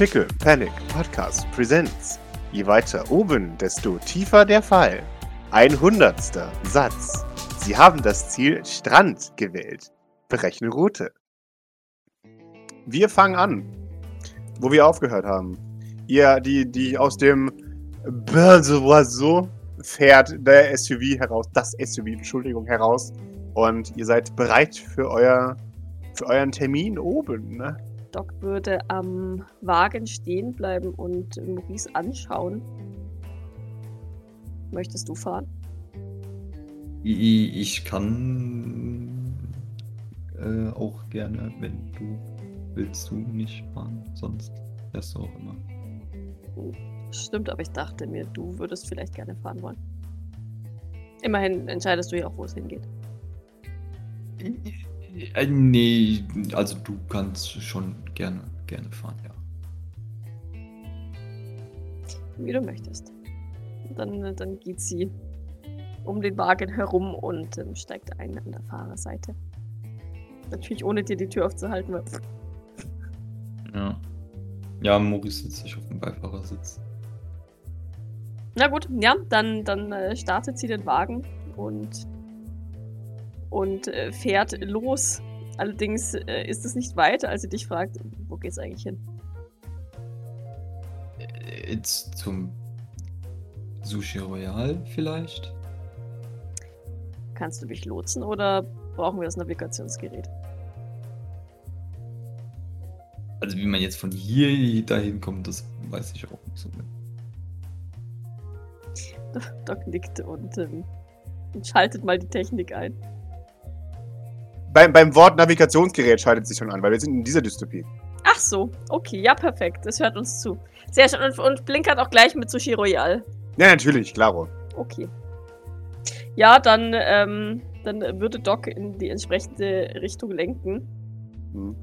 Pickle Panic Podcast Presents. Je weiter oben, desto tiefer der Fall. Ein hundertster Satz. Sie haben das Ziel Strand gewählt. Berechne Route. Wir fangen an, wo wir aufgehört haben. Ihr, die, die aus dem so fährt der SUV heraus, das SUV, Entschuldigung, heraus. Und ihr seid bereit für euer für euren Termin oben, ne? Doc würde am Wagen stehen bleiben und Maurice anschauen. Möchtest du fahren? Ich kann äh, auch gerne, wenn du willst, du nicht fahren. Sonst fährst du auch immer. Stimmt, aber ich dachte mir, du würdest vielleicht gerne fahren wollen. Immerhin entscheidest du ja auch, wo es hingeht. Äh, nee, also du kannst schon gerne, gerne fahren, ja. Wie du möchtest. Dann, dann geht sie um den Wagen herum und ähm, steigt ein an der Fahrerseite. Natürlich ohne dir die Tür aufzuhalten, weil. Ja. Ja, Maurice sitzt sich auf dem Beifahrersitz. Na gut, ja, dann, dann äh, startet sie den Wagen und und äh, fährt los. Allerdings äh, ist es nicht weiter, als sie dich fragt, wo geht's eigentlich hin? Jetzt zum Sushi Royal vielleicht? Kannst du mich lotsen oder brauchen wir das Navigationsgerät? Also wie man jetzt von hier dahin kommt, das weiß ich auch nicht so genau. Doc nickt und, ähm, und schaltet mal die Technik ein. Beim, beim Wort Navigationsgerät schaltet sich schon an, weil wir sind in dieser Dystopie. Ach so, okay, ja, perfekt. Das hört uns zu. Sehr schön. Und, und blinkert auch gleich mit Sushi Royal. Ja, natürlich, klaro. Okay. Ja, dann, ähm, dann würde Doc in die entsprechende Richtung lenken. Hm.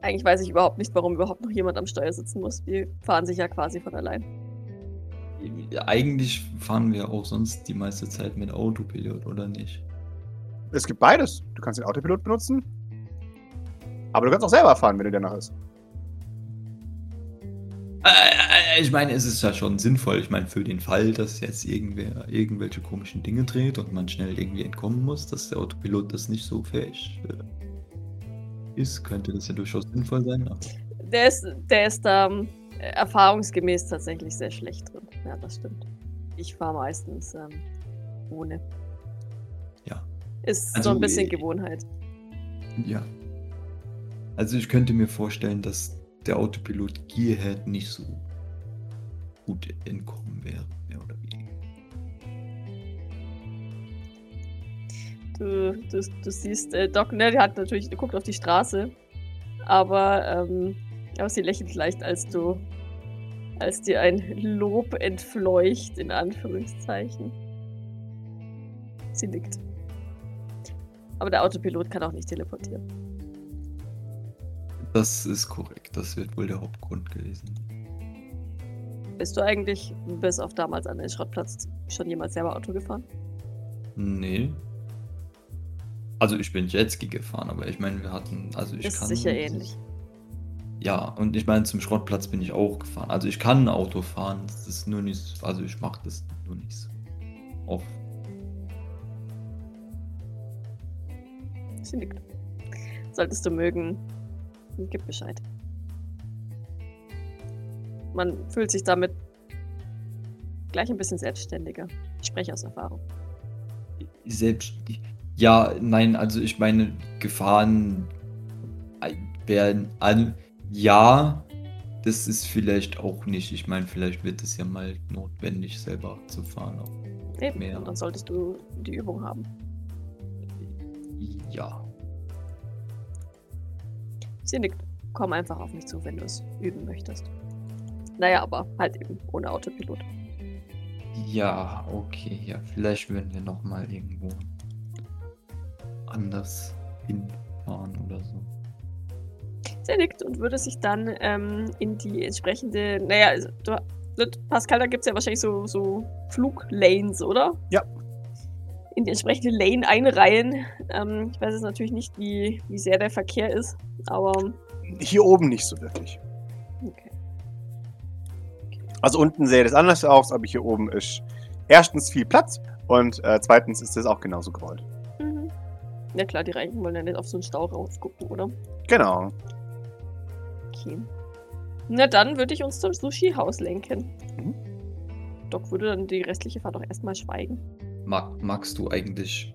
Eigentlich weiß ich überhaupt nicht, warum überhaupt noch jemand am Steuer sitzen muss. Wir fahren sich ja quasi von allein. Eigentlich fahren wir auch sonst die meiste Zeit mit Autopilot, oder nicht? Es gibt beides. Du kannst den Autopilot benutzen. Aber du kannst auch selber fahren, wenn du danach ist. Äh, äh, ich meine, es ist ja schon sinnvoll. Ich meine, für den Fall, dass jetzt irgendwer irgendwelche komischen Dinge dreht und man schnell irgendwie entkommen muss, dass der Autopilot das nicht so fähig äh, ist, könnte das ja durchaus sinnvoll sein. Der ist, der ist da ähm, erfahrungsgemäß tatsächlich sehr schlecht drin. Ja, das stimmt. Ich fahre meistens ähm, ohne. Ist also, so ein bisschen äh, Gewohnheit. Ja. Also ich könnte mir vorstellen, dass der Autopilot Gearhead nicht so gut entkommen wäre, mehr oder weniger. Du, du, du siehst, äh, Doc, ne, die hat natürlich, guckt auf die Straße, aber, ähm, aber sie lächelt leicht, als du, als dir ein Lob entfleucht, in Anführungszeichen. Sie nickt. Aber der Autopilot kann auch nicht teleportieren. Das ist korrekt. Das wird wohl der Hauptgrund gewesen. Bist du eigentlich bis auf damals an den Schrottplatz schon jemals selber Auto gefahren? Nee. Also ich bin Jetski gefahren, aber ich meine, wir hatten, also ich ist kann. sicher ähnlich. Ja, und ich meine, zum Schrottplatz bin ich auch gefahren. Also ich kann ein Auto fahren, das ist nur nicht, also ich mache das nur nicht so oft. Sie nickt. Solltest du mögen, gib Bescheid. Man fühlt sich damit gleich ein bisschen selbstständiger. Ich spreche aus Erfahrung. Selbst. Ja, nein, also ich meine, Gefahren werden an. Ja, das ist vielleicht auch nicht. Ich meine, vielleicht wird es ja mal notwendig, selber zu fahren. Eben, mehr. und dann solltest du die Übung haben. Ja. Sie nickt. Komm einfach auf mich zu, wenn du es üben möchtest. Naja, aber halt eben ohne Autopilot. Ja, okay. Ja, vielleicht werden wir nochmal irgendwo anders hinfahren oder so. Sie nickt und würde sich dann ähm, in die entsprechende. Naja, also, du, Pascal, da gibt es ja wahrscheinlich so, so Fluglanes, oder? Ja, in die entsprechende Lane einreihen. Ähm, ich weiß jetzt natürlich nicht, wie, wie sehr der Verkehr ist, aber. Hier oben nicht so wirklich. Okay. Also unten sähe das anders aus, aber hier oben ist erstens viel Platz und äh, zweitens ist es auch genauso gerollt. Mhm. Ja klar, die Reichen wollen ja nicht auf so einen Stau raufgucken, oder? Genau. Okay. Na dann würde ich uns zum Sushi-Haus lenken. Mhm. Doc würde dann die restliche Fahrt auch erstmal schweigen. Mag, magst du eigentlich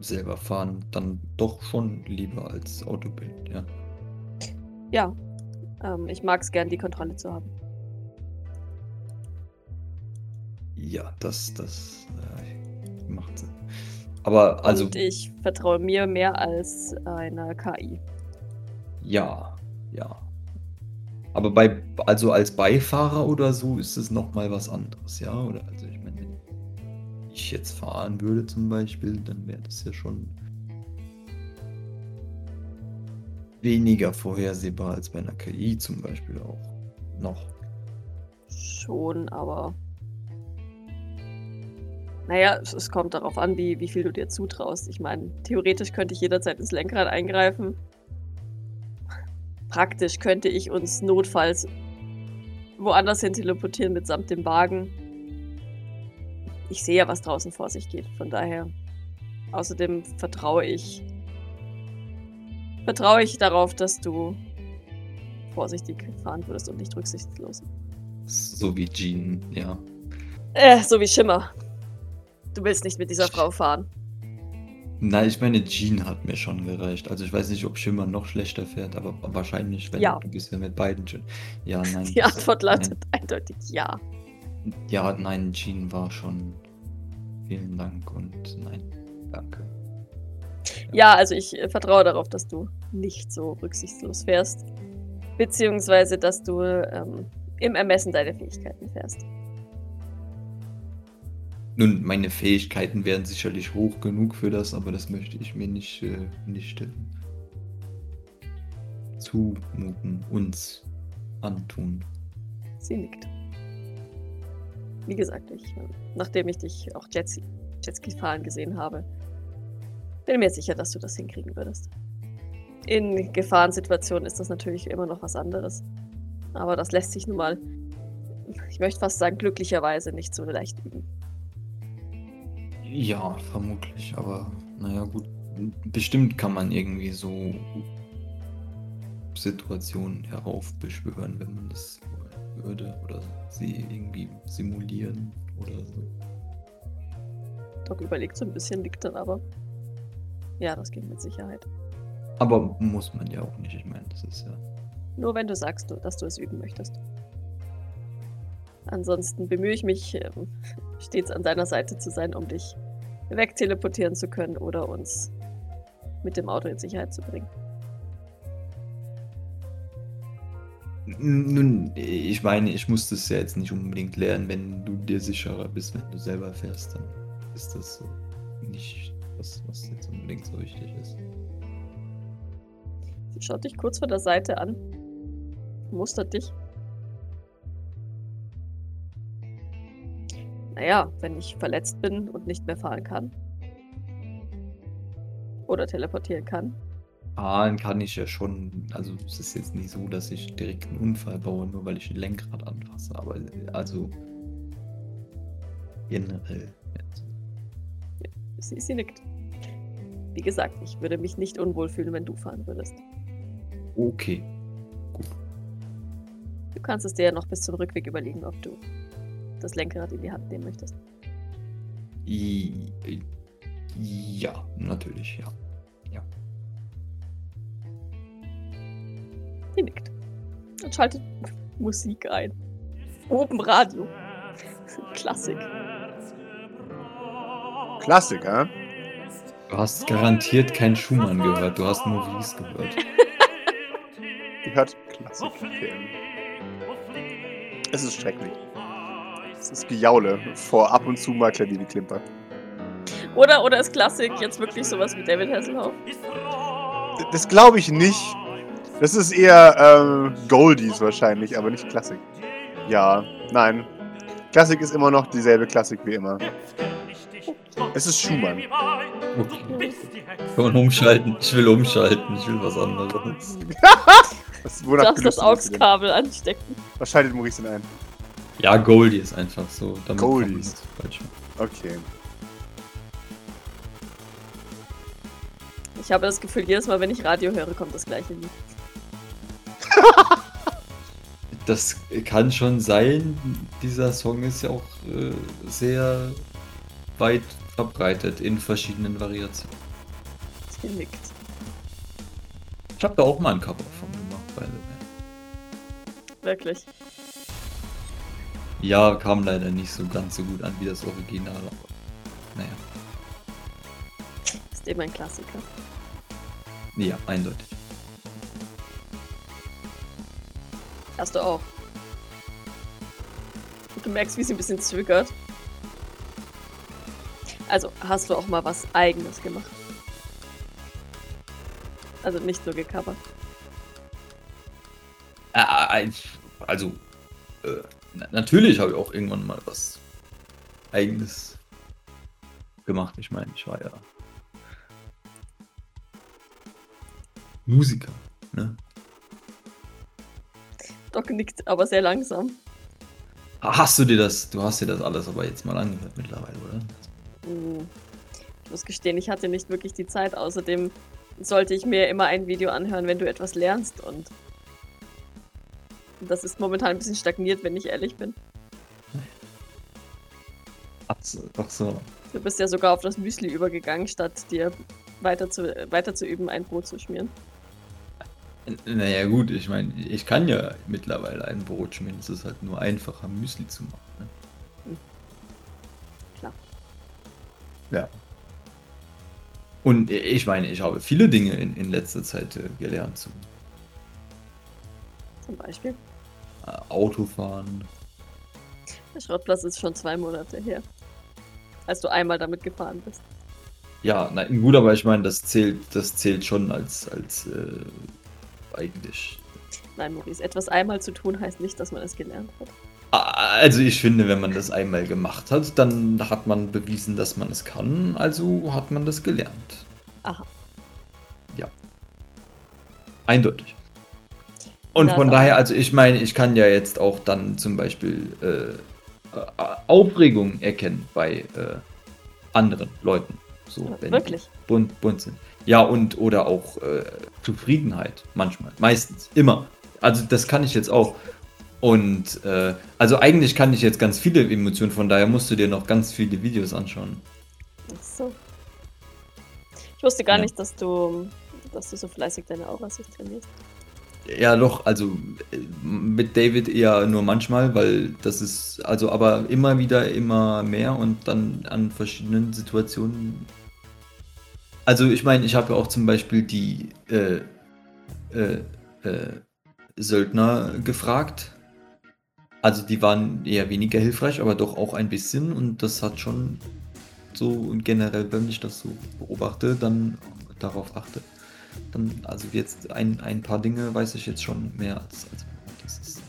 selber fahren? Dann doch schon lieber als Autobild, ja. Ja. Ähm, ich mag es gern, die Kontrolle zu haben. Ja, das, das äh, macht Sinn. Aber also, Und ich vertraue mir mehr als einer KI. ja, ja. Aber bei, also als Beifahrer oder so ist es nochmal was anderes, ja? Oder also ich jetzt fahren würde zum Beispiel, dann wäre das ja schon weniger vorhersehbar als bei einer KI zum Beispiel auch. Noch. Schon, aber. Naja, es, kommt darauf an, wie, wie viel du dir zutraust. Ich meine, theoretisch könnte ich jederzeit ins Lenkrad eingreifen. Praktisch könnte ich uns notfalls woanders hin teleportieren mitsamt dem Wagen. Ich sehe ja, was draußen vor sich geht. Von daher. Außerdem vertraue ich. Vertraue ich darauf, dass du vorsichtig fahren würdest und nicht rücksichtslos. So wie Jean, ja. Äh, so wie Schimmer. Du willst nicht mit dieser Frau fahren. Nein, ich meine, Jean hat mir schon gereicht. Also ich weiß nicht, ob Schimmer noch schlechter fährt, aber wahrscheinlich, wenn Ja. du bist ja mit beiden schon. Ja, nein. Die Antwort lautet eindeutig ja. Ja, nein, Jean war schon. Vielen Dank und nein, danke. Ja, also ich äh, vertraue darauf, dass du nicht so rücksichtslos fährst. Beziehungsweise, dass du ähm, im Ermessen deiner Fähigkeiten fährst. Nun, meine Fähigkeiten wären sicherlich hoch genug für das, aber das möchte ich mir nicht, äh, nicht äh, zumuten, uns antun. Sie nickt. Wie gesagt, ich, äh, nachdem ich dich auch Jetski, Jetski fahren gesehen habe, bin mir sicher, dass du das hinkriegen würdest. In Gefahrensituationen ist das natürlich immer noch was anderes. Aber das lässt sich nun mal, ich möchte fast sagen, glücklicherweise nicht so leicht üben. Ja, vermutlich, aber naja, gut. Bestimmt kann man irgendwie so Situationen heraufbeschwören, wenn man das würde. Oder sie irgendwie simulieren oder so. Doc überlegt so ein bisschen, nickt dann aber. Ja, das geht mit Sicherheit. Aber muss man ja auch nicht. Ich meine, das ist ja. Nur wenn du sagst, dass du es üben möchtest. Ansonsten bemühe ich mich, ähm, stets an deiner Seite zu sein, um dich wegteleportieren zu können oder uns mit dem Auto in Sicherheit zu bringen. Nun, ich meine, ich muss das ja jetzt nicht unbedingt lernen. Wenn du dir sicherer bist, wenn du selber fährst, dann ist das so nicht das, was jetzt unbedingt so wichtig ist. Sie schaut dich kurz von der Seite an, mustert dich. Naja, wenn ich verletzt bin und nicht mehr fahren kann. Oder teleportieren kann. Fahren kann ich ja schon. Also, es ist jetzt nicht so, dass ich direkt einen Unfall baue, nur weil ich ein Lenkrad anfasse. Aber also. Generell. Jetzt. Sie, sie nickt. Wie gesagt, ich würde mich nicht unwohl fühlen, wenn du fahren würdest. Okay. Du kannst es dir ja noch bis zum Rückweg überlegen, ob du das Lenkrad in die Hand nehmen möchtest. I, ja, natürlich, ja. Sie nickt. Und schaltet Musik ein. Oben Radio. Klassik. Klassiker. Du hast garantiert keinen Schumann gehört, du hast nur Ries gehört. Ihr hört Klassik. Es ist schrecklich. Es ist Gejaule vor ab und zu mal Klavierklimper. Oder, oder ist Klassik jetzt wirklich sowas wie David Hasselhoff? Das glaube ich nicht. Das ist eher ähm, Goldies wahrscheinlich, aber nicht Klassik. Ja, nein. Klassik ist immer noch dieselbe Klassik wie immer. Es ist Schumann. Okay. Kann man umschalten? Ich will umschalten. Ich will was anderes. Was, Du darfst das? AUX-Kabel anstecken. Was schaltet Maurice denn ein? Ja, Goldie ist einfach so. Damit Goldies. das. Okay. Ich habe das Gefühl, jedes Mal, wenn ich Radio höre, kommt das gleiche Lied. Das kann schon sein. Dieser Song ist ja auch äh, sehr weit verbreitet in verschiedenen Variationen. Sie nickt. Ich habe da auch mal ein Cover von gemacht, by the way. Wirklich. Ja, kam leider nicht so ganz so gut an wie das Original, aber naja. Ist eben ein Klassiker. Ja, eindeutig. Hast du auch. Du merkst, wie sie ein bisschen zögert. Also, hast du auch mal was Eigenes gemacht? Also nicht nur gecovert. Äh, äh, also, äh, na- natürlich habe ich auch irgendwann mal was eigenes gemacht. Ich meine, ich war ja Musiker. Ne? Doc nickt, aber sehr langsam. Hast du dir das, du hast dir das alles aber jetzt mal angehört mittlerweile, oder? Hm. Ich muss gestehen, ich hatte nicht wirklich die Zeit. Außerdem sollte ich mir immer ein Video anhören, wenn du etwas lernst. Und das ist momentan ein bisschen stagniert, wenn ich ehrlich bin. Ach so, ach so. Du bist ja sogar auf das Müsli übergegangen, statt dir weiter zu, weiter zu üben, ein Brot zu schmieren. Naja gut, ich meine, ich kann ja mittlerweile ein Brot schmieren. Es ist halt nur einfacher, Müsli zu machen. Ne? Klar. Ja. Und ich meine, ich habe viele Dinge in, in letzter Zeit äh, gelernt. Zum Zum Beispiel. äh, Autofahren. Der Schrottplatz ist schon zwei Monate her. Als du einmal damit gefahren bist. Ja, nein, gut, aber ich meine, das zählt, das zählt schon als, als äh, eigentlich. Nein, Maurice, etwas einmal zu tun heißt nicht, dass man es gelernt hat. Ah, Also ich finde, wenn man das einmal gemacht hat, dann hat man bewiesen, dass man es kann, also hat man das gelernt. Aha. Ja. Eindeutig. Und von daher, also ich meine, ich kann ja jetzt auch dann zum Beispiel äh, äh, Aufregung erkennen bei äh, anderen Leuten. So, Ja, wenn wirklich? die bunt, bunt sind. Ja, und oder auch äh, Zufriedenheit manchmal. Meistens. Immer. Also das kann ich jetzt auch. Und äh, also eigentlich kann ich jetzt ganz viele Emotionen, von daher musst du dir noch ganz viele Videos anschauen. Ach so. Ich wusste gar Ja. nicht, dass du, dass du so fleißig deine Aura-Sicht trainierst. Ja, doch, also äh, mit David eher nur manchmal, weil das ist, also aber immer wieder immer mehr und dann an verschiedenen Situationen. Also ich meine, ich habe ja auch zum Beispiel die äh, äh, äh, Söldner gefragt. Also die waren eher weniger hilfreich, aber doch auch ein bisschen und das hat schon so und generell, wenn ich das so beobachte, dann darauf achte dann, also jetzt ein, ein paar Dinge weiß ich jetzt schon mehr als, als das ist.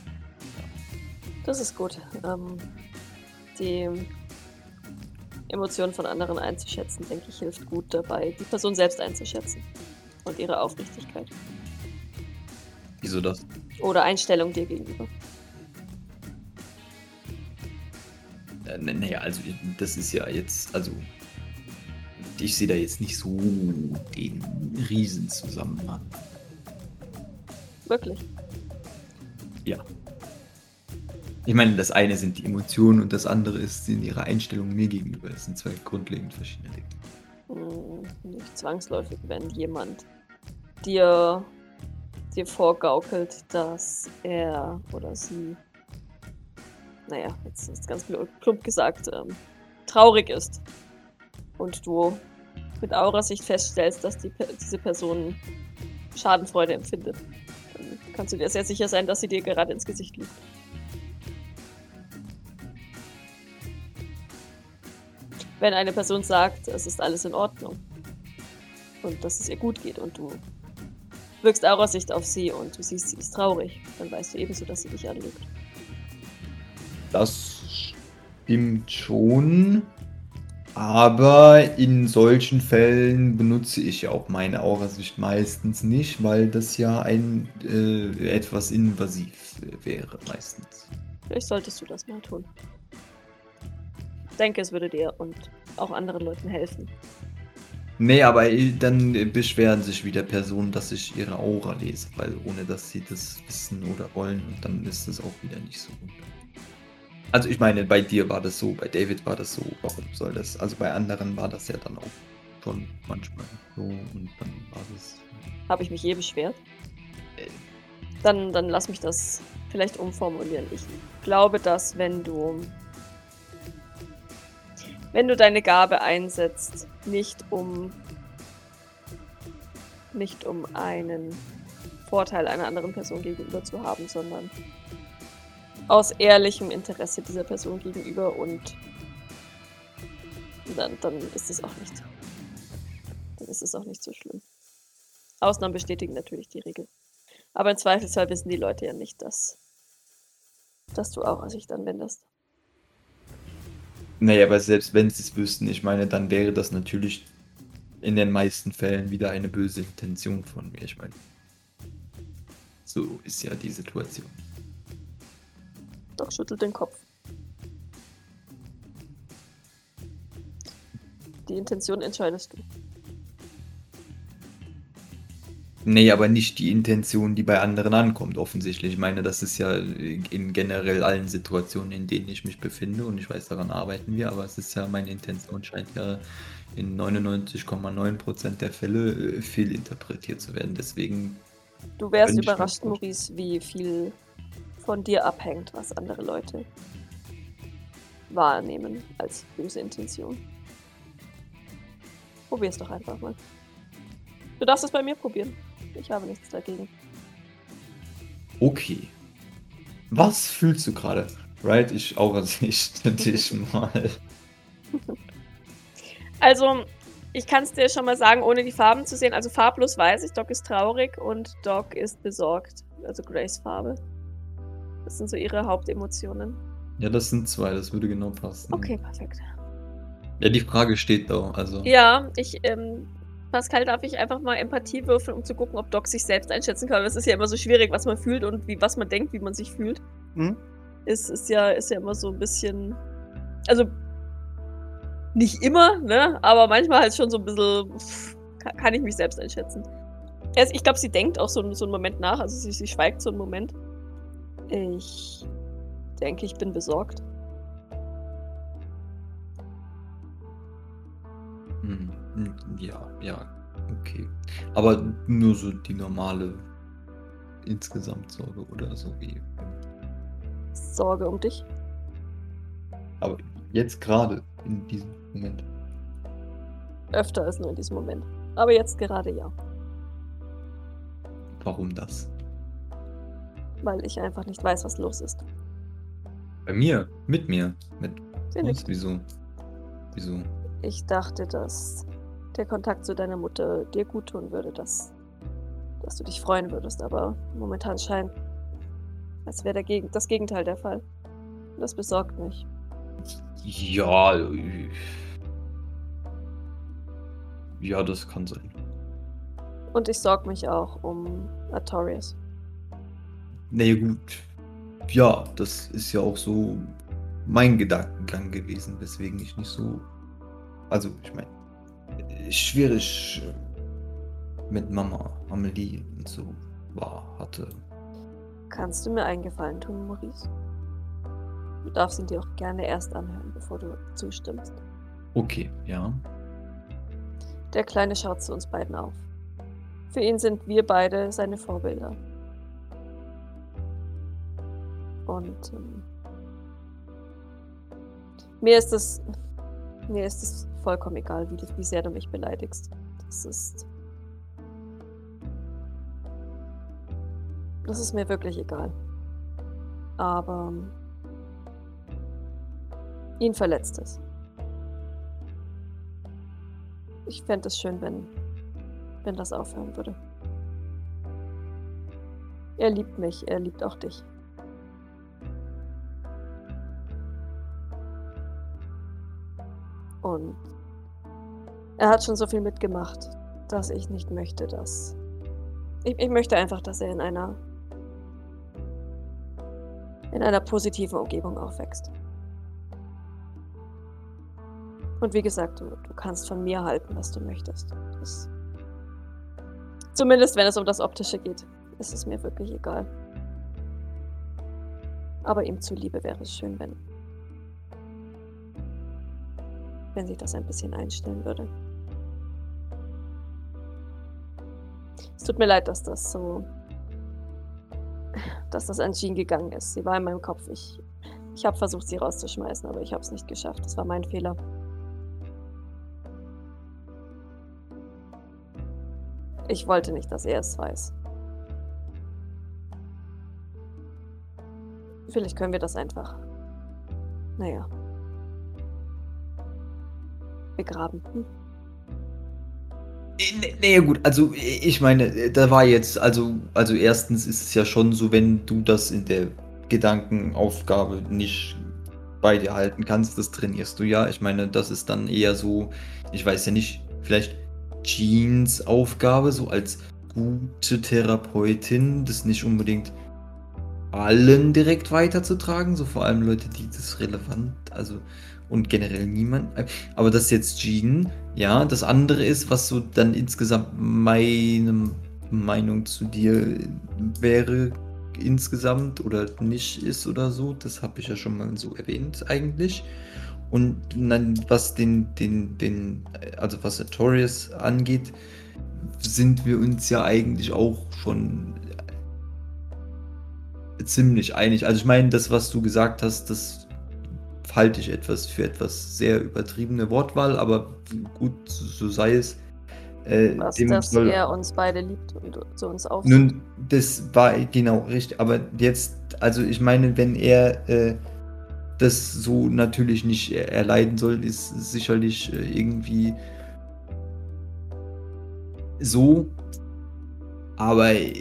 Das ist gut. Ähm, die Emotionen von anderen einzuschätzen, denke ich, hilft gut dabei, die Person selbst einzuschätzen. Und ihre Aufrichtigkeit. Wieso das? Oder Einstellung dir gegenüber. Äh, naja, also das ist ja jetzt, also ich sehe da jetzt nicht so den Riesenzusammenhang. Wirklich. Ja. Ich meine, das eine sind die Emotionen und das andere ist sind ihre Einstellung mir gegenüber. Das sind zwei grundlegend verschiedene Dinge. Hm, Nicht zwangsläufig, wenn jemand dir, dir vorgaukelt, dass er oder sie, naja, jetzt ist ganz plump gesagt, ähm, traurig ist. Und du mit Aurasicht feststellst, dass die, diese Person Schadenfreude empfindet. Dann kannst du dir sehr sicher sein, dass sie dir gerade ins Gesicht lügt. Wenn eine Person sagt, es ist alles in Ordnung und dass es ihr gut geht und du wirkst Aurasicht auf sie und du siehst, sie ist traurig, dann weißt du ebenso, dass sie dich anlügt. Das stimmt schon. Aber in solchen Fällen benutze ich ja auch meine Aurasicht meistens nicht, weil das ja ein äh, etwas invasiv wäre meistens. Vielleicht solltest du das mal tun. Denke, es würde dir und auch anderen Leuten helfen. Nee, aber dann beschweren sich wieder Personen, dass ich ihre Aura lese, weil ohne dass sie das wissen oder wollen und dann ist es auch wieder nicht so gut. Also ich meine, bei dir war das so, bei David war das so, warum soll das? Also bei anderen war das ja dann auch schon manchmal so und dann war das. Habe ich mich je beschwert? Dann, dann lass mich das vielleicht umformulieren. Ich glaube, dass wenn du wenn du deine Gabe einsetzt, nicht um nicht um einen Vorteil einer anderen Person gegenüber zu haben, sondern aus ehrlichem Interesse dieser Person gegenüber und dann, dann ist es auch nicht. Dann ist es auch nicht so schlimm. Ausnahmen bestätigen natürlich die Regel. Aber im Zweifelsfall wissen die Leute ja nicht, dass, dass du auch Sicht anwendest. Naja, aber selbst wenn sie es wüssten, ich meine, dann wäre das natürlich in den meisten Fällen wieder eine böse Intention von mir. Ich meine, so ist ja die Situation. Doch schüttelt den Kopf. Die Intention entscheidest du. Nee, aber nicht die Intention, die bei anderen ankommt, offensichtlich. Ich meine, das ist ja in generell allen Situationen, in denen ich mich befinde und ich weiß, daran arbeiten wir, aber es ist ja, meine Intention scheint ja in 99,9% der Fälle äh, fehlinterpretiert zu werden. Deswegen. Du wärst überrascht, Maurice, wie viel von dir abhängt, was andere Leute wahrnehmen als böse Intention. Probier's doch einfach mal. Du darfst es bei mir probieren. Ich habe nichts dagegen. Okay. Was fühlst du gerade? Right, ich auch nicht dich mal. Also, ich kann es dir schon mal sagen, ohne die Farben zu sehen. Also farblos weiß ich, Doc ist traurig und Doc ist besorgt. Also Grace Farbe. Das sind so ihre Hauptemotionen. Ja, das sind zwei, das würde genau passen. Okay, perfekt. Ja, die Frage steht da, also. Ja, ich, ähm, Pascal, darf ich einfach mal Empathie würfeln, um zu gucken, ob Doc sich selbst einschätzen kann? Es ist ja immer so schwierig, was man fühlt und wie, was man denkt, wie man sich fühlt. Mhm. Ist, ist, ja, ist ja immer so ein bisschen. Also, nicht immer, ne? Aber manchmal halt schon so ein bisschen. Pff, kann ich mich selbst einschätzen. Ich glaube, sie denkt auch so, so einen Moment nach, also sie, sie schweigt so einen Moment. Ich denke, ich bin besorgt. Hm, hm, ja, ja, okay. Aber nur so die normale insgesamt Sorge oder so wie. Sorge um dich? Aber jetzt gerade in diesem Moment. Öfter als nur in diesem Moment. Aber jetzt gerade ja. Warum das? weil ich einfach nicht weiß, was los ist. Bei mir? Mit mir? Mit was? Wieso? Wieso? Ich dachte, dass der Kontakt zu deiner Mutter dir gut tun würde, dass, dass du dich freuen würdest, aber momentan scheint, als wäre das Gegenteil der Fall. Das besorgt mich. Ja. Ja, das kann sein. Und ich sorge mich auch um Artorias. Nee, gut. Ja, das ist ja auch so mein Gedankengang gewesen, weswegen ich nicht so. Also, ich meine, schwierig mit Mama, Amelie und so war, hatte. Kannst du mir einen Gefallen tun, Maurice? Du darfst ihn dir auch gerne erst anhören, bevor du zustimmst. Okay, ja. Der Kleine schaut zu uns beiden auf. Für ihn sind wir beide seine Vorbilder. Und ähm, mir ist es mir ist es vollkommen egal, wie, wie sehr du mich beleidigst. Das ist das ist mir wirklich egal. Aber ihn verletzt es. Ich fände es schön, wenn, wenn das aufhören würde. Er liebt mich, er liebt auch dich. Und er hat schon so viel mitgemacht, dass ich nicht möchte, dass. Ich, ich möchte einfach, dass er in einer. in einer positiven Umgebung aufwächst. Und wie gesagt, du, du kannst von mir halten, was du möchtest. Das, zumindest wenn es um das Optische geht, ist es mir wirklich egal. Aber ihm zuliebe wäre es schön, wenn. wenn sich das ein bisschen einstellen würde. Es tut mir leid, dass das so. dass das Jean gegangen ist. Sie war in meinem Kopf. Ich, ich habe versucht, sie rauszuschmeißen, aber ich habe es nicht geschafft. Das war mein Fehler. Ich wollte nicht, dass er es weiß. Vielleicht können wir das einfach. Naja. Begraben. Hm? Naja gut, also ich meine, da war jetzt, also, also erstens ist es ja schon so, wenn du das in der Gedankenaufgabe nicht bei dir halten kannst, das trainierst du ja. Ich meine, das ist dann eher so, ich weiß ja nicht, vielleicht Jeans Aufgabe, so als gute Therapeutin, das nicht unbedingt allen direkt weiterzutragen, so vor allem Leute, die das relevant, also und generell niemand. Aber das ist jetzt Jean, ja. Das andere ist, was so dann insgesamt meine Meinung zu dir wäre, insgesamt oder nicht ist oder so. Das habe ich ja schon mal so erwähnt eigentlich. Und dann, was den, den, den, also was Artorias angeht, sind wir uns ja eigentlich auch schon ziemlich einig. Also ich meine, das, was du gesagt hast, das halte ich etwas für etwas sehr übertriebene Wortwahl, aber gut, so sei es. Äh, was, dass soll, er uns beide liebt und zu uns aufsieht. Nun, das war genau richtig, aber jetzt, also ich meine, wenn er äh, das so natürlich nicht erleiden soll, ist sicherlich äh, irgendwie so. Aber äh,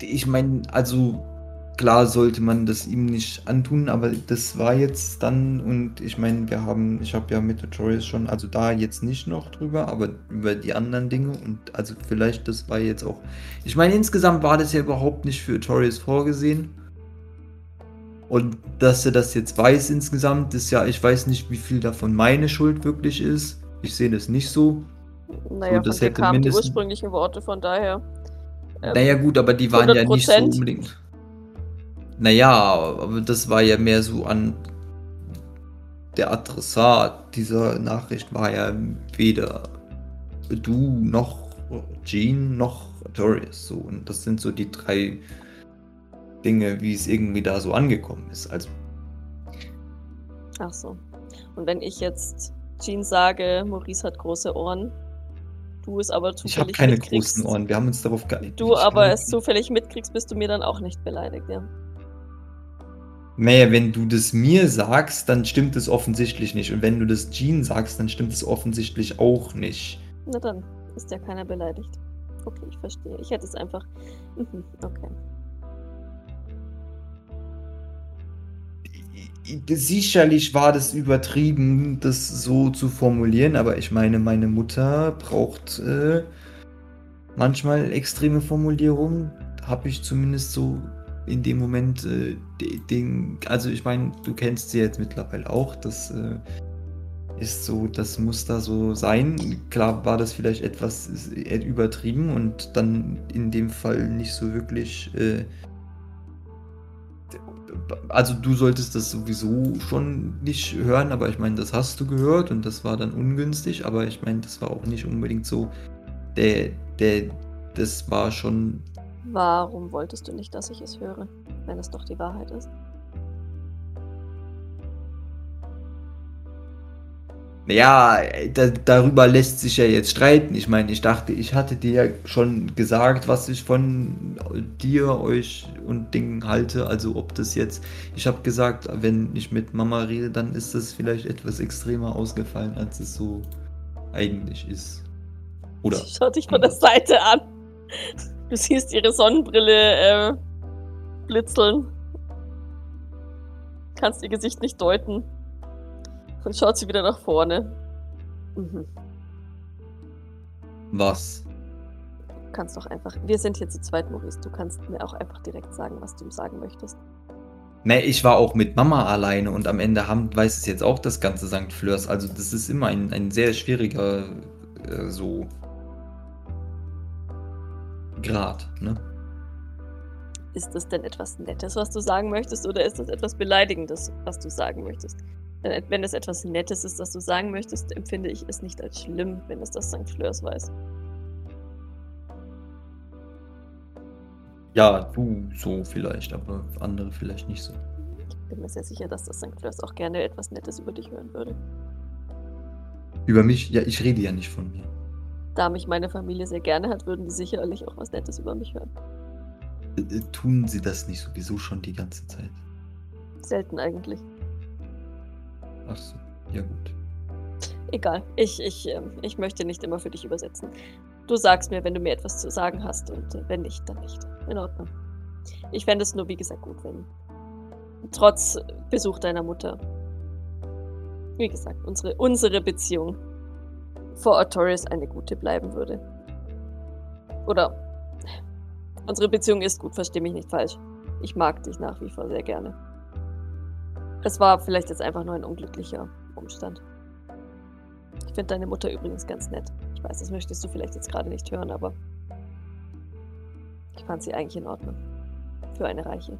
ich meine, also klar sollte man das ihm nicht antun, aber das war jetzt dann und ich meine, wir haben, ich habe ja mit Notorious schon, also da jetzt nicht noch drüber, aber über die anderen Dinge und also vielleicht das war jetzt auch, ich meine, insgesamt war das ja überhaupt nicht für Notorious vorgesehen und dass er das jetzt weiß insgesamt, ist ja, ich weiß nicht, wie viel davon meine Schuld wirklich ist. Ich sehe das nicht so. Naja, so, das hätte kamen die ursprünglichen Worte, von daher. Ähm, naja, gut, aber die waren 100%. ja nicht so unbedingt. Naja, aber das war ja mehr so an. Der Adressat dieser Nachricht war ja weder du noch Jean noch Dorius. So. Und das sind so die drei Dinge, wie es irgendwie da so angekommen ist. Also. Ach so. Und wenn ich jetzt Jean sage, Maurice hat große Ohren, du es aber zufällig Ich habe keine großen Ohren, wir haben uns darauf geeinigt. Du aber es zufällig mitkriegst, bist du mir dann auch nicht beleidigt, ja? Naja, wenn du das mir sagst, dann stimmt es offensichtlich nicht. Und wenn du das Jean sagst, dann stimmt es offensichtlich auch nicht. Na dann ist ja keiner beleidigt. Okay, ich verstehe. Ich hätte es einfach. Mhm, okay. Sicherlich war das übertrieben, das so zu formulieren, aber ich meine, meine Mutter braucht äh, manchmal extreme Formulierungen. Habe ich zumindest so in dem Moment äh, den. Also, ich meine, du kennst sie jetzt mittlerweile auch. Das äh, ist so, das muss da so sein. Klar war das vielleicht etwas übertrieben und dann in dem Fall nicht so wirklich. Äh, also du solltest das sowieso schon nicht hören, aber ich meine, das hast du gehört und das war dann ungünstig, aber ich meine, das war auch nicht unbedingt so, der, der, das war schon. Warum wolltest du nicht, dass ich es höre, wenn es doch die Wahrheit ist? Ja, da, darüber lässt sich ja jetzt streiten. Ich meine, ich dachte, ich hatte dir ja schon gesagt, was ich von dir, euch und Dingen halte. Also ob das jetzt, ich habe gesagt, wenn ich mit Mama rede, dann ist das vielleicht etwas extremer ausgefallen, als es so eigentlich ist. Oder? Schau dich von der Seite an. Du siehst ihre Sonnenbrille äh, blitzeln. Kannst ihr Gesicht nicht deuten. Und schaut sie wieder nach vorne. Mhm. Was? Du kannst doch einfach. Wir sind hier zu zweit, Maurice. Du kannst mir auch einfach direkt sagen, was du ihm sagen möchtest. Ne, ich war auch mit Mama alleine und am Ende haben, weiß es jetzt auch das ganze St. Fleurs. Also das ist immer ein, ein sehr schwieriger äh, so Grad, ne? Ist das denn etwas Nettes, was du sagen möchtest, oder ist das etwas Beleidigendes, was du sagen möchtest? Denn wenn es etwas Nettes ist, das du sagen möchtest, empfinde ich es nicht als schlimm, wenn es das St. Fleurs weiß. Ja, du so vielleicht, aber andere vielleicht nicht so. Ich bin mir sehr sicher, dass das St. Fleurs auch gerne etwas Nettes über dich hören würde. Über mich? Ja, ich rede ja nicht von mir. Da mich meine Familie sehr gerne hat, würden die sicherlich auch was Nettes über mich hören. Äh, äh, tun sie das nicht sowieso schon die ganze Zeit? Selten eigentlich. Ach so, ja gut. Egal, ich, ich, ähm, ich möchte nicht immer für dich übersetzen. Du sagst mir, wenn du mir etwas zu sagen hast und äh, wenn nicht, dann nicht. In Ordnung. Ich fände es nur, wie gesagt, gut, wenn trotz Besuch deiner Mutter, wie gesagt, unsere, unsere Beziehung vor Artorias eine gute bleiben würde. Oder unsere Beziehung ist gut, versteh mich nicht falsch. Ich mag dich nach wie vor sehr gerne. Es war vielleicht jetzt einfach nur ein unglücklicher Umstand. Ich finde deine Mutter übrigens ganz nett. Ich weiß, das möchtest du vielleicht jetzt gerade nicht hören, aber ich fand sie eigentlich in Ordnung. Für eine Reiche.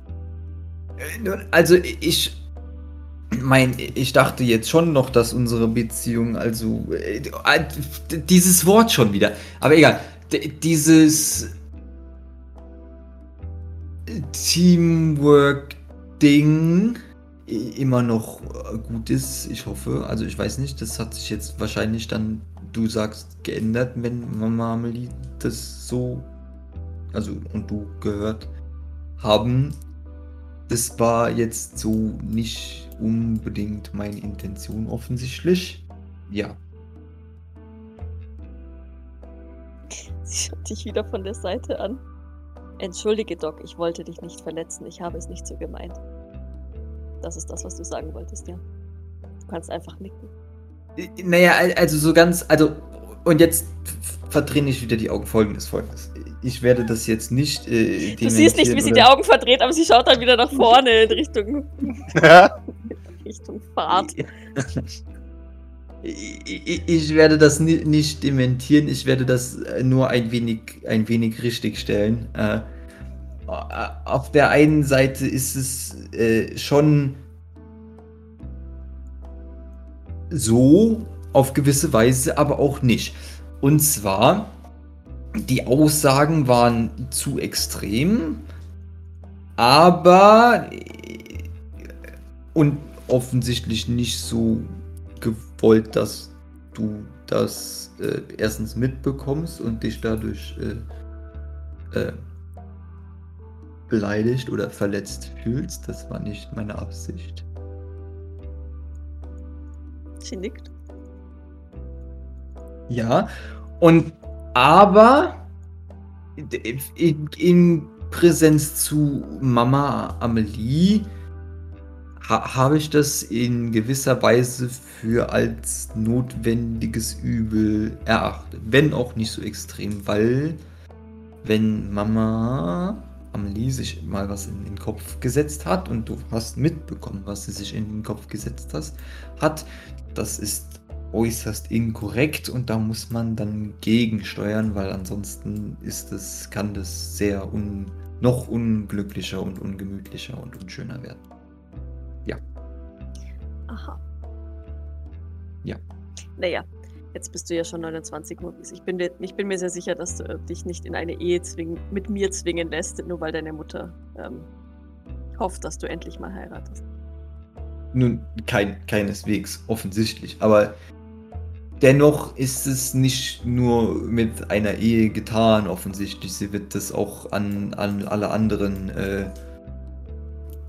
Äh, also ich mein, ich dachte jetzt schon noch, dass unsere Beziehung, also äh, dieses Wort schon wieder, aber egal, dieses Teamwork-Ding immer noch gut ist, ich hoffe. Also ich weiß nicht, das hat sich jetzt wahrscheinlich dann, du sagst, geändert, wenn Mama Amelie das so, also und du gehört haben. Das war jetzt so nicht unbedingt meine Intention offensichtlich. Ja. Sie schaut dich wieder von der Seite an. Entschuldige, Doc, ich wollte dich nicht verletzen. Ich habe es nicht so gemeint. Das ist das, was du sagen wolltest, ja. Du kannst einfach nicken. Naja, also so ganz, also, und jetzt verdrehe ich wieder die Augen. Folgendes, folgendes. Ich werde das jetzt nicht. Äh, du siehst nicht, wie sie die Augen verdreht, aber sie schaut dann wieder nach vorne in Richtung. Richtung Fahrt. Ich, ich werde das nicht dementieren, ich werde das nur ein wenig, ein wenig richtig stellen. Äh, auf der einen Seite ist es äh, schon so auf gewisse Weise, aber auch nicht. Und zwar, die Aussagen waren zu extrem, aber und offensichtlich nicht so gewollt, dass du das äh, erstens mitbekommst und dich dadurch äh, äh, beleidigt oder verletzt fühlst. Das war nicht meine Absicht. Sie nickt. Ja, und aber in, in Präsenz zu Mama Amelie ha, habe ich das in gewisser Weise für als notwendiges Übel erachtet. Wenn auch nicht so extrem, weil wenn Mama Amelie sich mal was in den Kopf gesetzt hat und du hast mitbekommen, was sie sich in den Kopf gesetzt hast, hat, das ist äußerst inkorrekt und da muss man dann gegensteuern, weil ansonsten ist es, kann das sehr un, noch unglücklicher und ungemütlicher und unschöner werden. Ja. Aha. Ja. Naja, Jetzt bist du ja schon 29, Maurice. Ich bin, ich bin mir sehr sicher, dass du dich nicht in eine Ehe zwingen, mit mir zwingen lässt, nur weil deine Mutter ähm, hofft, dass du endlich mal heiratest. Nun, kein, keineswegs, offensichtlich. Aber dennoch ist es nicht nur mit einer Ehe getan, offensichtlich. Sie wird das auch an, an alle anderen äh,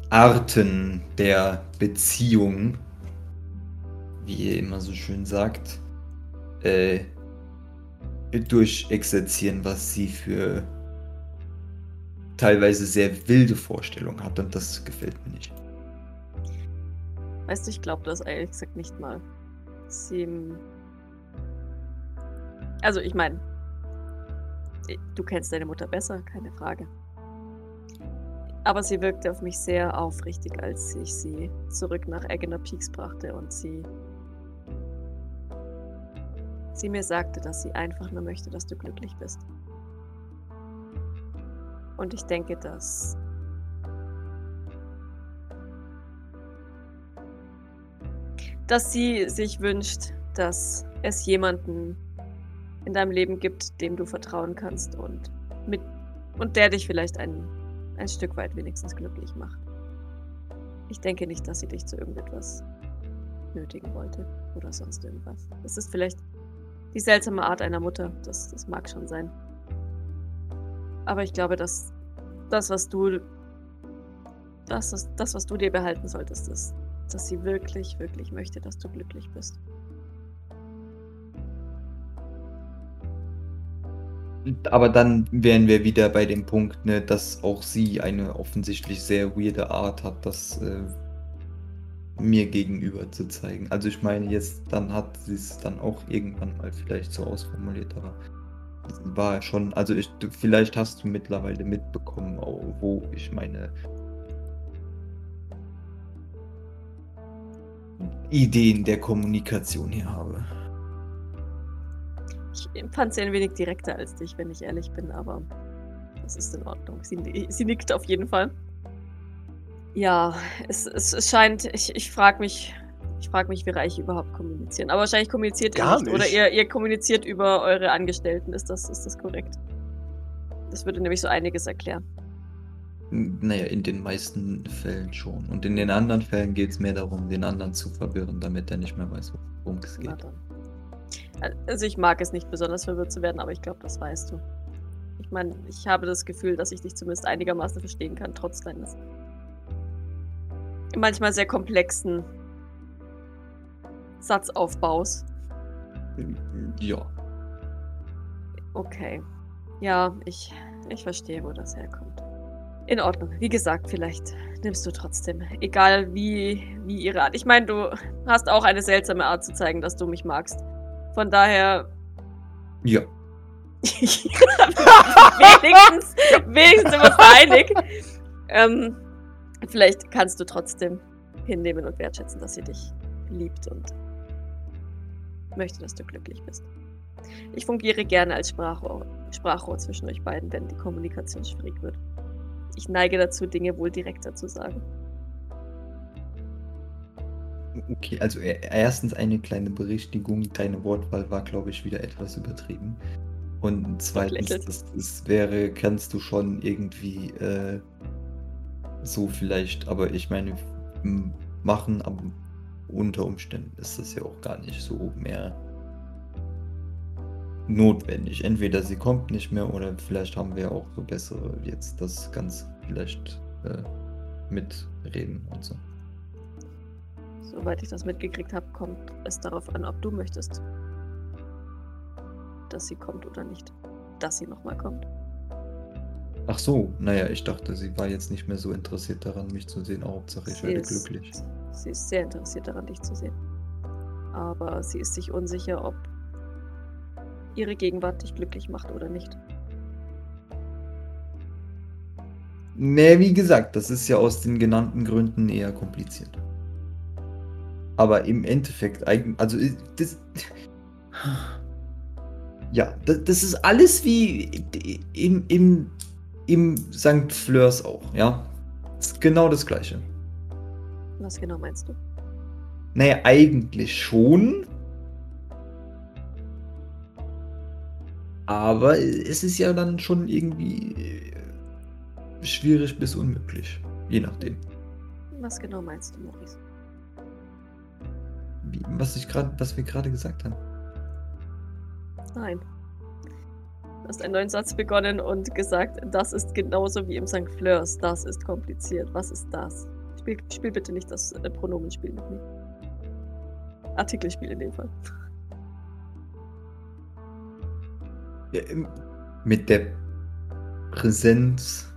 Arten der Beziehung, wie ihr immer so schön sagt, äh, durchexerzieren, was sie für teilweise sehr wilde Vorstellungen hat und das gefällt mir nicht. Weißt du, ich glaube das ehrlich gesagt nicht mal. Sie. Also, ich meine, du kennst deine Mutter besser, keine Frage. Aber sie wirkte auf mich sehr aufrichtig, als ich sie zurück nach Eggener Peaks brachte und sie. Sie mir sagte, dass sie einfach nur möchte, dass du glücklich bist. Und ich denke, dass dass sie sich wünscht, dass es jemanden in deinem Leben gibt, dem du vertrauen kannst und mit und der dich vielleicht ein, ein Stück weit wenigstens glücklich macht. Ich denke nicht, dass sie dich zu irgendetwas nötigen wollte oder sonst irgendwas. Das ist vielleicht die seltsame Art einer Mutter, das, das mag schon sein. Aber ich glaube, dass das, was du das, das, was du dir behalten solltest, ist, dass sie wirklich, wirklich möchte, dass du glücklich bist. Aber dann wären wir wieder bei dem Punkt, ne, dass auch sie eine offensichtlich sehr weirde Art hat, das äh, mir gegenüber zu zeigen. Also ich meine, jetzt dann hat sie es dann auch irgendwann mal vielleicht so ausformuliert, aber war schon, also ich, vielleicht hast du mittlerweile mitbekommen, wo ich meine Ideen der Kommunikation hier habe. Ich fand sie ein wenig direkter als dich, wenn ich ehrlich bin, aber das ist in Ordnung. Sie, sie nickt auf jeden Fall. Ja, es, es, es scheint, ich, ich frage mich, ich frage mich, wie Reiche überhaupt kommunizieren. Aber wahrscheinlich kommuniziert ihr nicht, nicht. Oder ihr, ihr kommuniziert über eure Angestellten. Ist das, ist das korrekt? Das würde nämlich so einiges erklären. Naja, in den meisten Fällen schon. Und in den anderen Fällen geht es mehr darum, den anderen zu verwirren, damit er nicht mehr weiß, worum es geht. Also ich mag es nicht besonders verwirrt zu werden, aber ich glaube, das weißt du. Ich meine, ich habe das Gefühl, dass ich dich zumindest einigermaßen verstehen kann, trotz deines manchmal sehr komplexen Satzaufbaus. Ja. Okay. Ja, ich, ich verstehe, wo das herkommt. In Ordnung. Wie gesagt, vielleicht nimmst du trotzdem. Egal wie, wie ihre Art. Ich meine, du hast auch eine seltsame Art zu zeigen, dass du mich magst. Von daher. Ja. wenigstens, wenigstens sind wir uns einig. Ähm, vielleicht kannst du trotzdem hinnehmen und wertschätzen, dass sie dich liebt und möchte, dass du glücklich bist. Ich fungiere gerne als Sprachrohr, Sprachrohr zwischen euch beiden, wenn die Kommunikation schwierig wird. Ich neige dazu, Dinge wohl direkter zu sagen. Okay, also erstens eine kleine Berichtigung. Deine Wortwahl war, glaube ich, wieder etwas übertrieben. Und zweitens, das, das, wäre, kannst du schon irgendwie äh, so vielleicht, aber ich meine, machen, aber unter Umständen ist das ja auch gar nicht so mehr notwendig. Entweder sie kommt nicht mehr oder vielleicht haben wir auch so bessere jetzt das ganz vielleicht äh, mitreden und so. Soweit ich das mitgekriegt habe, kommt es darauf an, ob du möchtest, dass sie kommt oder nicht. Dass sie nochmal kommt. Ach so, naja, ich dachte, sie war jetzt nicht mehr so interessiert daran, mich zu sehen. Hauptsache, ich sie werde ist, glücklich. Sie ist sehr interessiert daran, dich zu sehen. Aber sie ist sich unsicher, ob ihre Gegenwart dich glücklich macht oder nicht. Nee, wie gesagt, das ist ja aus den genannten Gründen eher kompliziert. Aber im Endeffekt, also das. Ja, das, das ist alles wie im, im, im St. Fleurs auch, ja. Das ist genau das gleiche. Was genau meinst du? Naja, eigentlich schon. Aber es ist ja dann schon irgendwie äh, schwierig bis unmöglich. Je nachdem. Was genau meinst du, Maurice? Was, ich grad, was wir gerade gesagt haben. Nein. Du hast einen neuen Satz begonnen und gesagt, das ist genauso wie im St. Fleurs. Das ist kompliziert. Was ist das? Spiel, spiel bitte nicht das äh, Pronomenspiel mit mir. Artikelspiel in dem Fall. Ja, mit der Präsenz.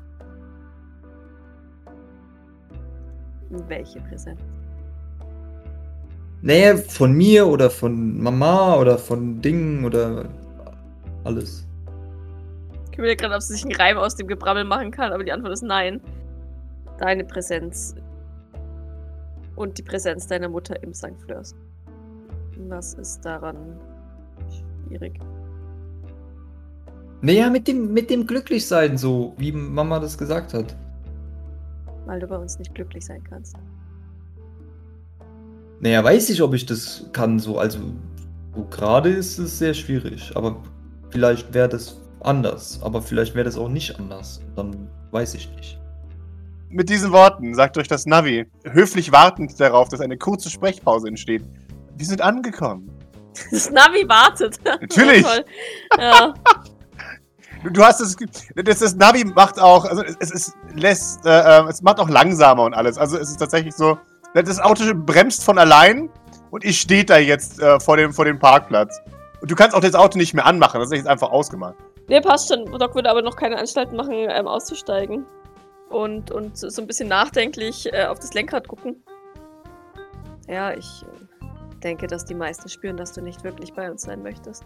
Welche Präsenz? Nee, von mir oder von Mama oder von Dingen oder alles. Ich will gerade, ob sie sich einen Reim aus dem Gebrabbel machen kann, aber die Antwort ist nein. Deine Präsenz und die Präsenz deiner Mutter im St. Fleurs. Was ist daran schwierig? Naja, mit dem, mit dem Glücklichsein, so wie Mama das gesagt hat. Weil du bei uns nicht glücklich sein kannst. Naja, weiß ich, ob ich das kann, so. Also, so gerade ist es sehr schwierig. Aber vielleicht wäre das anders. Aber vielleicht wäre das auch nicht anders. Dann weiß ich nicht. Mit diesen Worten sagt euch das Navi, höflich wartend darauf, dass eine kurze Sprechpause entsteht. Wir sind angekommen. Das Navi wartet. Natürlich. Toll. ja. Du, hast es. Das, das Navi macht auch. Also es, es lässt. Äh, äh, es macht auch langsamer und alles. Also es ist tatsächlich so. Das Auto bremst von allein und ich stehe da jetzt äh, vor, dem, vor dem Parkplatz. Und du kannst auch das Auto nicht mehr anmachen. Das ist jetzt einfach ausgemacht. Nee, passt schon. Doc würde aber noch keine Anstalt machen, ähm, auszusteigen. Und, und so ein bisschen nachdenklich äh, auf das Lenkrad gucken. Ja, ich äh, denke, dass die meisten spüren, dass du nicht wirklich bei uns sein möchtest.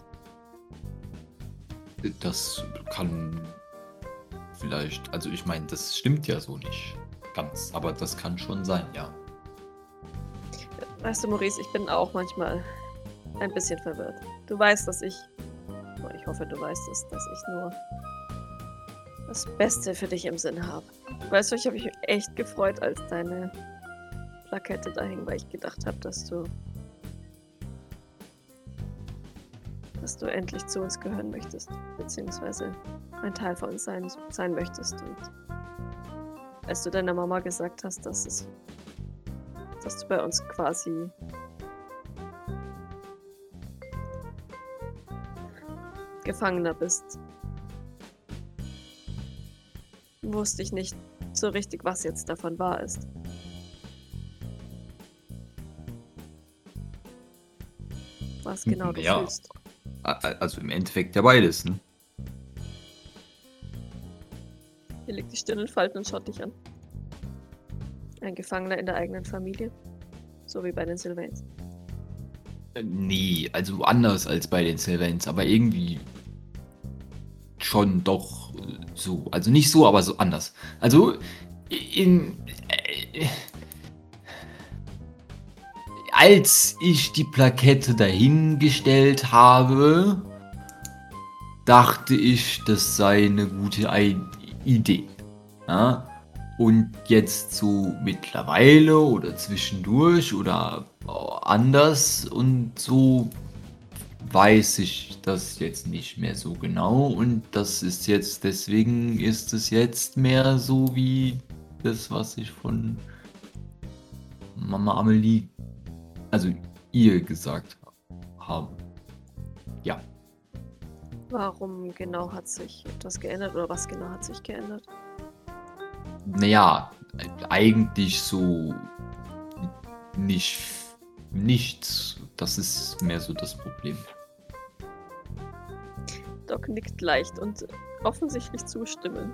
Das kann vielleicht, also ich meine, das stimmt ja so nicht ganz, aber das kann schon sein, ja. Weißt du, Maurice, ich bin auch manchmal ein bisschen verwirrt. Du weißt, dass ich. Ich hoffe, du weißt es, dass ich nur das Beste für dich im Sinn habe. Weißt du, ich habe mich echt gefreut, als deine Plakette da hing, weil ich gedacht habe, dass du. dass du endlich zu uns gehören möchtest, beziehungsweise ein Teil von uns sein, sein möchtest. Und als du deiner Mama gesagt hast, dass es. Dass du bei uns quasi Gefangener bist. Wusste ich nicht so richtig, was jetzt davon wahr ist. Was genau du Ja. fühlst. Also im Endeffekt ja beides, ne? Hier liegt die Stirn in Falten und schaut dich an. Ein Gefangener in der eigenen Familie. So wie bei den Sylvains. Äh, Nee, also anders als bei den Sylvains, aber irgendwie schon doch äh, so. Also nicht so, aber so anders. Also in. Äh, als ich die Plakette dahingestellt habe, dachte ich, das sei eine gute Idee. Ja? Und jetzt so mittlerweile oder zwischendurch oder anders und so weiß ich das jetzt nicht mehr so genau und das ist jetzt, deswegen ist es jetzt mehr so wie das, was ich von Mama Amelie, also ihr gesagt habe. Ja. Warum genau hat sich etwas geändert oder was genau hat sich geändert? Naja, eigentlich so nicht nichts. Das ist mehr so das Problem. Doc nickt leicht und offensichtlich zustimmend.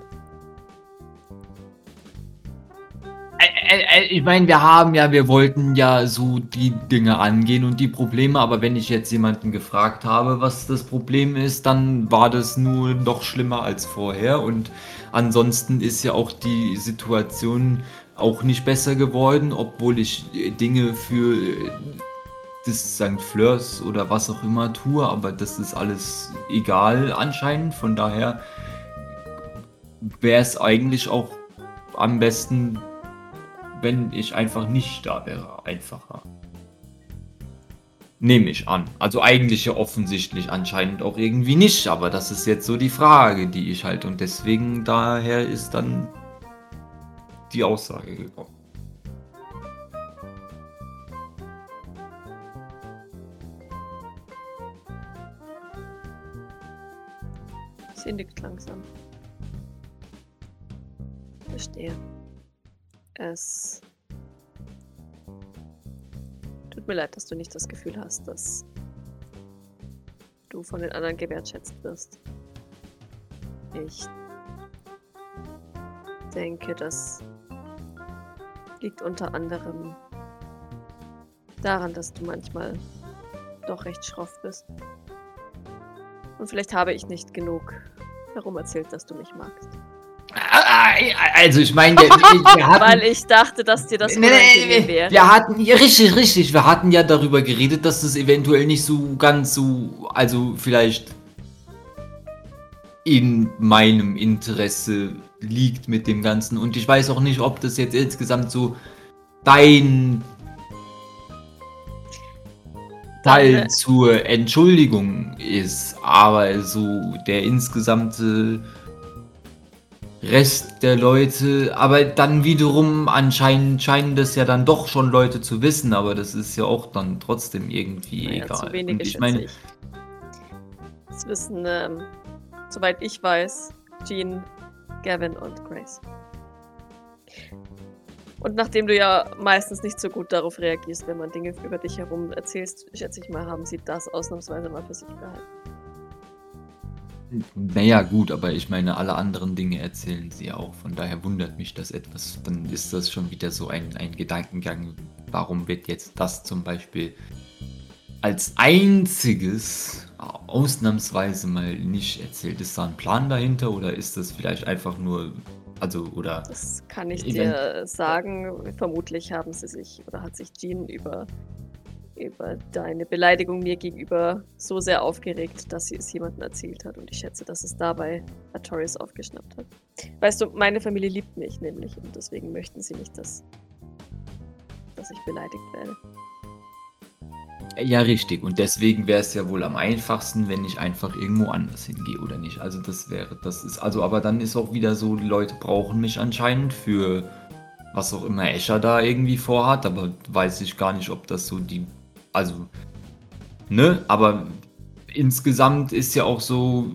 Ich meine, wir haben ja, wir wollten ja so die Dinge angehen und die Probleme, aber wenn ich jetzt jemanden gefragt habe, was das Problem ist, dann war das nur noch schlimmer als vorher und ansonsten ist ja auch die Situation auch nicht besser geworden, obwohl ich äh, Dinge für äh, das St. Fleurs oder was auch immer tue, aber das ist alles egal anscheinend, von daher wäre es eigentlich auch am besten wenn ich einfach nicht da wäre, einfacher. Nehme ich an. Also eigentlich ja offensichtlich anscheinend auch irgendwie nicht, aber das ist jetzt so die Frage, die ich halt und deswegen daher ist dann die Aussage gekommen. Sie nickt langsam. Verstehe. Es tut mir leid, dass du nicht das Gefühl hast, dass du von den anderen gewertschätzt wirst. Ich denke, das liegt unter anderem daran, dass du manchmal doch recht schroff bist. Und vielleicht habe ich nicht genug herum erzählt, dass du mich magst. Also ich meine, wir, wir hatten, Weil ich dachte, dass dir das Nee, nee, wäre. wir hatten, ja, richtig, richtig, wir hatten ja darüber geredet, dass es eventuell nicht so ganz so, also vielleicht in meinem Interesse liegt mit dem Ganzen. Und ich weiß auch nicht, ob das jetzt insgesamt so dein Teil äh, zur Entschuldigung ist, aber so der insgesamte Rest der Leute, aber dann wiederum anscheinend scheinen das ja dann doch schon Leute zu wissen, aber das ist ja auch dann trotzdem irgendwie Naja, egal. zu wenige ich meine, ich. Das wissen, ähm, soweit ich weiß, Jean, Gavin und Grace. Und nachdem du ja meistens nicht so gut darauf reagierst, wenn man Dinge über dich herum erzählst, schätze ich mal, haben sie das ausnahmsweise mal für sich behalten. Naja, gut, aber ich meine, alle anderen Dinge erzählen sie auch. Von daher wundert mich das etwas. Dann ist das schon wieder so ein, ein Gedankengang. Warum wird jetzt das zum Beispiel als einziges ausnahmsweise mal nicht erzählt? Ist da ein Plan dahinter oder ist das vielleicht einfach nur, also, oder Das kann ich dir sagen. Vermutlich haben sie sich oder hat sich Jean über, über deine Beleidigung mir gegenüber so sehr aufgeregt, dass sie es jemandem erzählt hat. Und ich schätze, dass es dabei Artorias aufgeschnappt hat. Weißt du, meine Familie liebt mich nämlich und deswegen möchten sie nicht, dass, dass ich beleidigt werde. Ja, richtig. Und deswegen wäre es ja wohl am einfachsten, wenn ich einfach irgendwo anders hingehe, oder nicht? Also das wäre, das ist, also aber dann ist auch wieder so, die Leute brauchen mich anscheinend für was auch immer Escher da irgendwie vorhat, aber weiß ich gar nicht, ob das so die, also, ne? Aber insgesamt ist ja auch so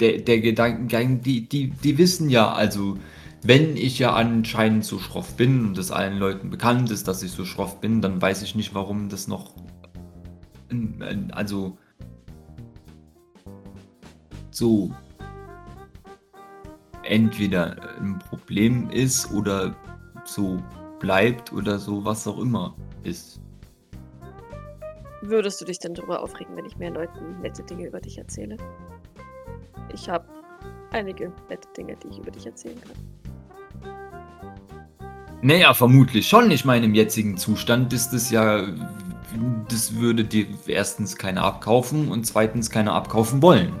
der, der Gedankengang, die, die, die wissen ja, also wenn ich ja anscheinend so schroff bin und es allen Leuten bekannt ist, dass ich so schroff bin, dann weiß ich nicht, warum das noch. Also. So. Entweder ein Problem ist oder so bleibt oder so, was auch immer ist. Würdest du dich denn darüber aufregen, wenn ich mehr Leuten nette Dinge über dich erzähle? Ich habe einige nette Dinge, die ich über dich erzählen kann. Naja, vermutlich schon. Ich meine, im jetzigen Zustand ist es ja. Das würde dir erstens keiner abkaufen und zweitens keiner abkaufen wollen.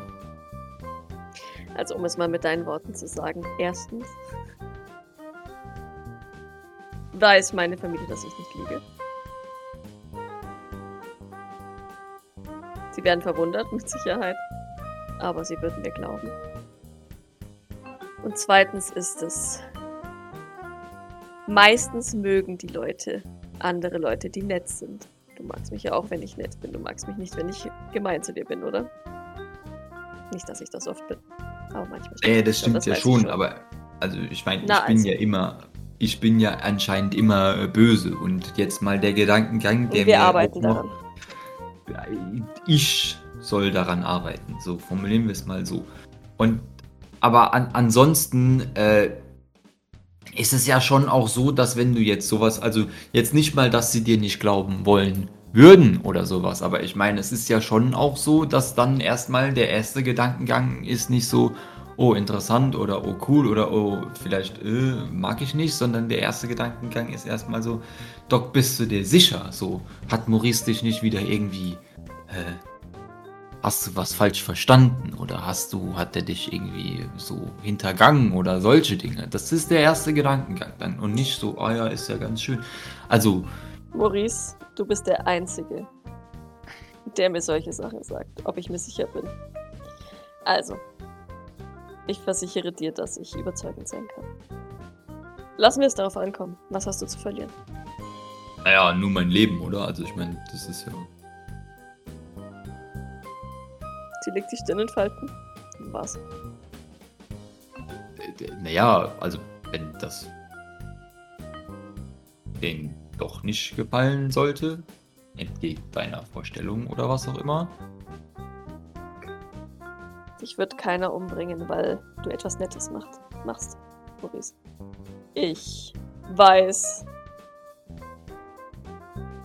Also um es mal mit deinen Worten zu sagen. Erstens weiß meine Familie, dass ich nicht lüge. Sie werden verwundert, mit Sicherheit. Aber sie würden mir glauben. Und zweitens ist es. Meistens mögen die Leute andere Leute, die nett sind. Du magst mich ja auch, wenn ich nett bin. Du magst mich nicht, wenn ich gemein zu dir bin, oder? Nicht, dass ich das oft bin. Aber manchmal. Äh, das schon, stimmt ja weiß ich schon, aber also ich meine, ich Na, bin also. ja immer, ich bin ja anscheinend immer böse und jetzt mal der Gedankengang, der wir mir auch noch, daran. Ich soll daran arbeiten, so formulieren wir es mal so. Und aber an, ansonsten äh, ist es ja schon auch so, dass wenn du jetzt sowas, also jetzt nicht mal, dass sie dir nicht glauben wollen würden oder sowas, aber ich meine, es ist ja schon auch so, dass dann erstmal der erste Gedankengang ist nicht so, oh interessant oder oh cool oder oh vielleicht äh, mag ich nicht, sondern der erste Gedankengang ist erstmal so, Doc, bist du dir sicher? So, hat Maurice dich nicht wieder irgendwie, äh, hast du was falsch verstanden oder hast du, hat er dich irgendwie so hintergangen oder solche Dinge? Das ist der erste Gedankengang dann und nicht so, oh ja, ist ja ganz schön. Also, Maurice, du bist der Einzige, der mir solche Sachen sagt, ob ich mir sicher bin. Also, ich versichere dir, dass ich überzeugend sein kann. Lassen wir es darauf ankommen. Was hast du zu verlieren? naja, nur mein Leben, oder? Also ich meine, das ist ja. Sie legt die Stirn in Falten. Was? äh, Naja, also wenn das denen doch nicht gefallen sollte, entgegen deiner Vorstellung oder was auch immer. Dich wird keiner umbringen, weil du etwas Nettes macht, machst, Maurice. Ich weiß,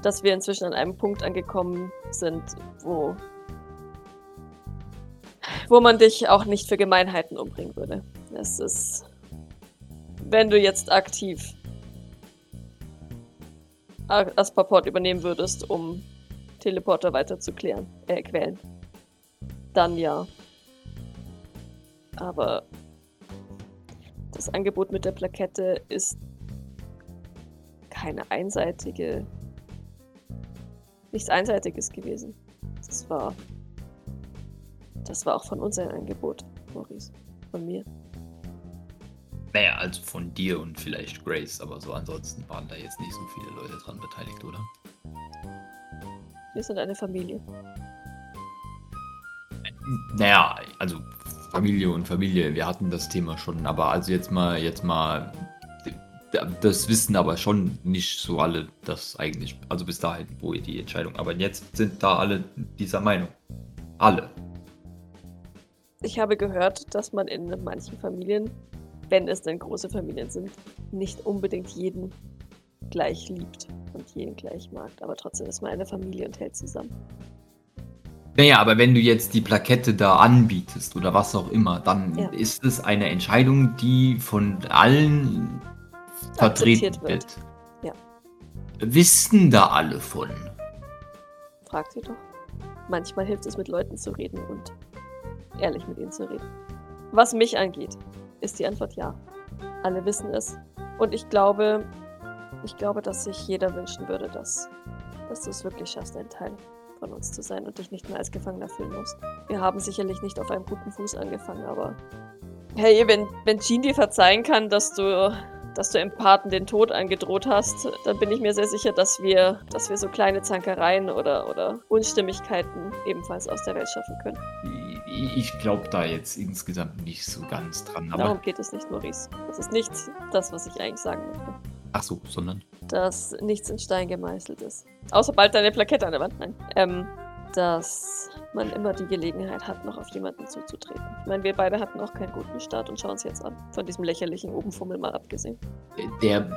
dass wir inzwischen an einem Punkt angekommen sind, wo, wo man dich auch nicht für Gemeinheiten umbringen würde. Es ist, wenn du jetzt aktiv Asperport übernehmen würdest, um Teleporter weiter zu klären, äh, quälen, dann ja. Aber das Angebot mit der Plakette ist keine einseitige, nichts Einseitiges gewesen. Das war, das war auch von uns ein Angebot, Maurice, von mir. Naja, also von dir und vielleicht Grace, aber so ansonsten waren da jetzt nicht so viele Leute dran beteiligt, oder? Wir sind eine Familie. Naja, also Familie und Familie, wir hatten das Thema schon, aber also jetzt mal, jetzt mal, das wissen aber schon nicht so alle, das eigentlich, also bis dahin, wo die Entscheidung, aber jetzt sind da alle dieser Meinung. Alle. Ich habe gehört, dass man in manchen Familien, wenn es denn große Familien sind, nicht unbedingt jeden gleich liebt und jeden gleich mag, aber trotzdem ist man eine Familie und hält zusammen. Naja, aber wenn du jetzt die Plakette da anbietest oder was auch immer, dann ja. ist es eine Entscheidung, die von allen vertreten wird. wird. Ja. Wissen da alle von? Frag sie doch. Manchmal hilft es, mit Leuten zu reden und ehrlich mit ihnen zu reden. Was mich angeht, ist die Antwort ja. Alle wissen es. Und ich glaube, ich glaube, dass sich jeder wünschen würde, dass, dass du es wirklich schaffst, ein Teil von uns zu sein und dich nicht mehr als Gefangener fühlen musst. Wir haben sicherlich nicht auf einem guten Fuß angefangen, aber hey, wenn, wenn Jean dir verzeihen kann, dass du, dass du im Paten den Tod angedroht hast, dann bin ich mir sehr sicher, dass wir, dass wir so kleine Zankereien oder, oder Unstimmigkeiten ebenfalls aus der Welt schaffen können. Ich glaube da jetzt insgesamt nicht so ganz dran. Aber Darum geht es nicht, Maurice. Das ist nicht das, was ich eigentlich sagen möchte. Ach so, sondern? Dass nichts in Stein gemeißelt ist. Außer bald deine Plakette an der Wand. Nein. Ähm, dass man immer die Gelegenheit hat, noch auf jemanden zuzutreten. Ich meine, wir beide hatten auch keinen guten Start und schauen uns jetzt an. Von diesem lächerlichen Obenfummel mal abgesehen. Der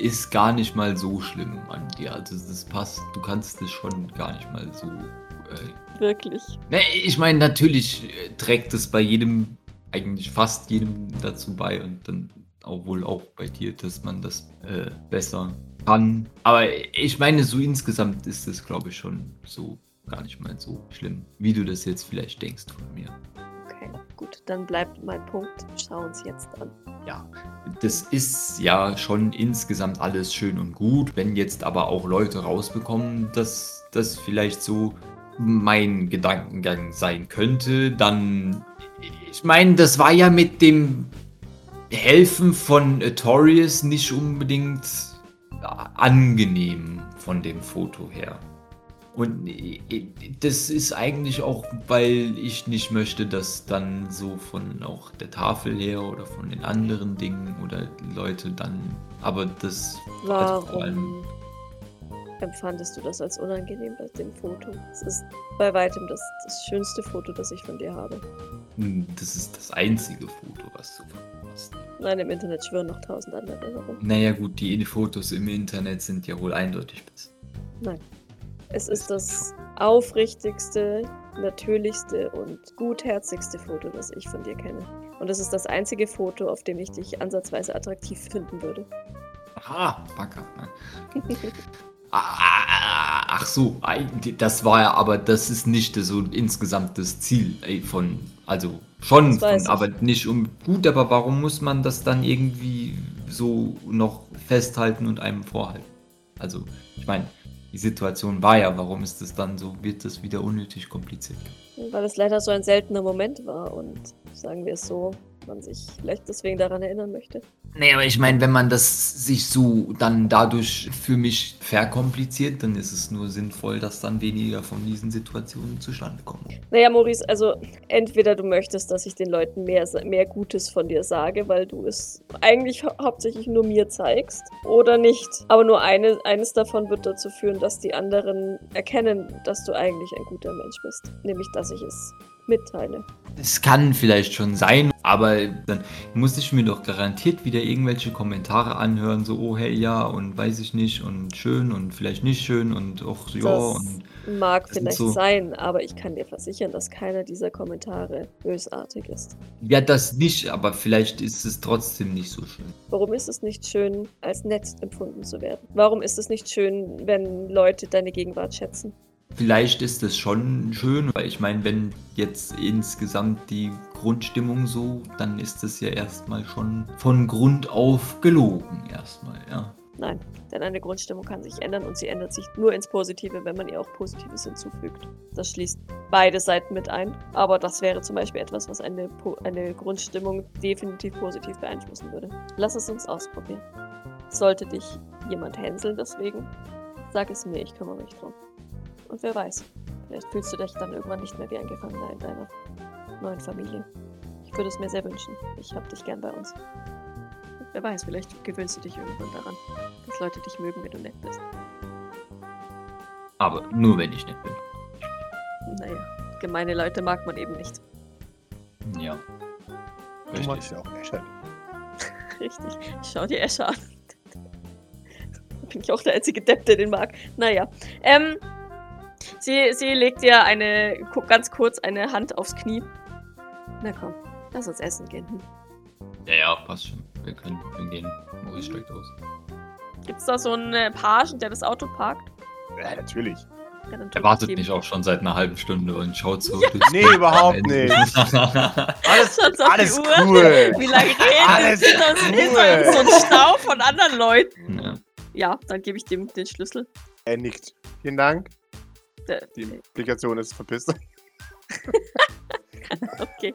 ist gar nicht mal so schlimm an dir. Also das passt, du kannst es schon gar nicht mal so. Äh... Wirklich. Ne, ich meine, natürlich äh, trägt es bei jedem, eigentlich fast jedem dazu bei und dann wohl auch bei dir, dass man das äh, besser kann. Aber ich meine, so insgesamt ist es, glaube ich, schon so gar nicht mal so schlimm, wie du das jetzt vielleicht denkst von mir. Okay, gut, dann bleibt mein Punkt. Schau uns jetzt an. Ja, das ist ja schon insgesamt alles schön und gut. Wenn jetzt aber auch Leute rausbekommen, dass das vielleicht so mein Gedankengang sein könnte, dann. Ich meine, das war ja mit dem Helfen von Artorius nicht unbedingt angenehm von dem Foto her. Und das ist eigentlich auch, weil ich nicht möchte, dass dann so von auch der Tafel her oder von den anderen Dingen oder Leute dann, aber das Warum vor allem empfandest du das als unangenehm bei dem Foto? Es ist bei weitem das, das schönste Foto, das ich von dir habe. Hm, das ist das einzige Foto, was du von mir hast. Nein, im Internet schwören noch tausend andere herum. Naja gut, die Fotos im Internet sind ja wohl eindeutig besser. Nein. Es ist das aufrichtigste, natürlichste und gutherzigste Foto, das ich von dir kenne. Und es ist das einzige Foto, auf dem ich dich ansatzweise attraktiv finden würde. Aha, Backer. Ah, ach so, das war ja, aber das ist nicht so insgesamt das Ziel von, also schon, von, aber nicht um gut, aber warum muss man das dann irgendwie so noch festhalten und einem vorhalten? Also, ich meine, die Situation war ja, warum ist das dann so, wird das wieder unnötig kompliziert? Weil es leider so ein seltener Moment war und sagen wir es so, man sich vielleicht deswegen daran erinnern möchte. Nee, aber ich meine, wenn man das sich so dann dadurch für mich verkompliziert, dann ist es nur sinnvoll, dass dann weniger von diesen Situationen zustande kommen. Naja, Maurice, also entweder du möchtest, dass ich den Leuten mehr, mehr Gutes von dir sage, weil du es eigentlich hau hauptsächlich nur mir zeigst, oder nicht. Aber nur eine, eines davon wird dazu führen, dass die anderen erkennen, dass du eigentlich ein guter Mensch bist. Nämlich, dass ich es mitteile. Es kann vielleicht schon sein, aber dann muss ich mir doch garantiert wieder irgendwelche Kommentare anhören, so, oh hey, ja, und weiß ich nicht, und schön und vielleicht nicht schön und auch ja, Das und mag vielleicht so- sein, aber ich kann dir versichern, dass keiner dieser Kommentare bösartig ist. ja, das nicht, aber vielleicht ist es trotzdem nicht so schön. Warum ist es nicht schön, als nett empfunden zu werden? Warum ist es nicht schön, wenn Leute deine Gegenwart schätzen? Vielleicht ist es schon schön, weil ich meine, wenn jetzt insgesamt die Grundstimmung so, dann ist es ja erstmal schon von Grund auf gelogen, erstmal, ja. Nein, denn eine Grundstimmung kann sich ändern und sie ändert sich nur ins Positive, wenn man ihr auch Positives hinzufügt. Das schließt beide Seiten mit ein, aber das wäre zum Beispiel etwas, was eine, po eine Grundstimmung definitiv positiv beeinflussen würde. Lass es uns ausprobieren. Sollte dich jemand hänseln deswegen, sag es mir, ich kümmere mich drum. Und wer weiß, vielleicht fühlst du dich dann irgendwann nicht mehr wie ein Gefangener in deiner neuen Familie. Ich würde es mir sehr wünschen. Ich hab dich gern bei uns. Und wer weiß, vielleicht gewöhnst du dich irgendwann daran dass Leute dich mögen, wenn du nett bist. Aber nur wenn ich nett bin. Naja, gemeine Leute mag man eben nicht. Ja. Du magst ja auch Escher. Richtig. Schau dir Escher an. Bin ich auch der einzige Depp, der den mag. Naja. Ähm, sie, sie legt dir eine, ganz kurz eine Hand aufs Knie. Na komm, lass uns essen gehen. Hm. Ja, ja, passt schon. Wir können wir gehen. Maurice steigt aus. Gibt's da so einen äh, Pagen, der das Auto parkt? Ja, natürlich. Ja, Er wartet nicht auch schon seit einer halben Stunde und schaut so. durchs Nee, überhaupt nicht. Alles, Schaut's auf die alles Uhr. cool. Wie lange reden Alles cool. so ein Stau von anderen Leuten. ja. Ja, dann gebe ich dem den Schlüssel. Er nickt. Vielen Dank. Der, Die Implikation ist verpisst. Okay.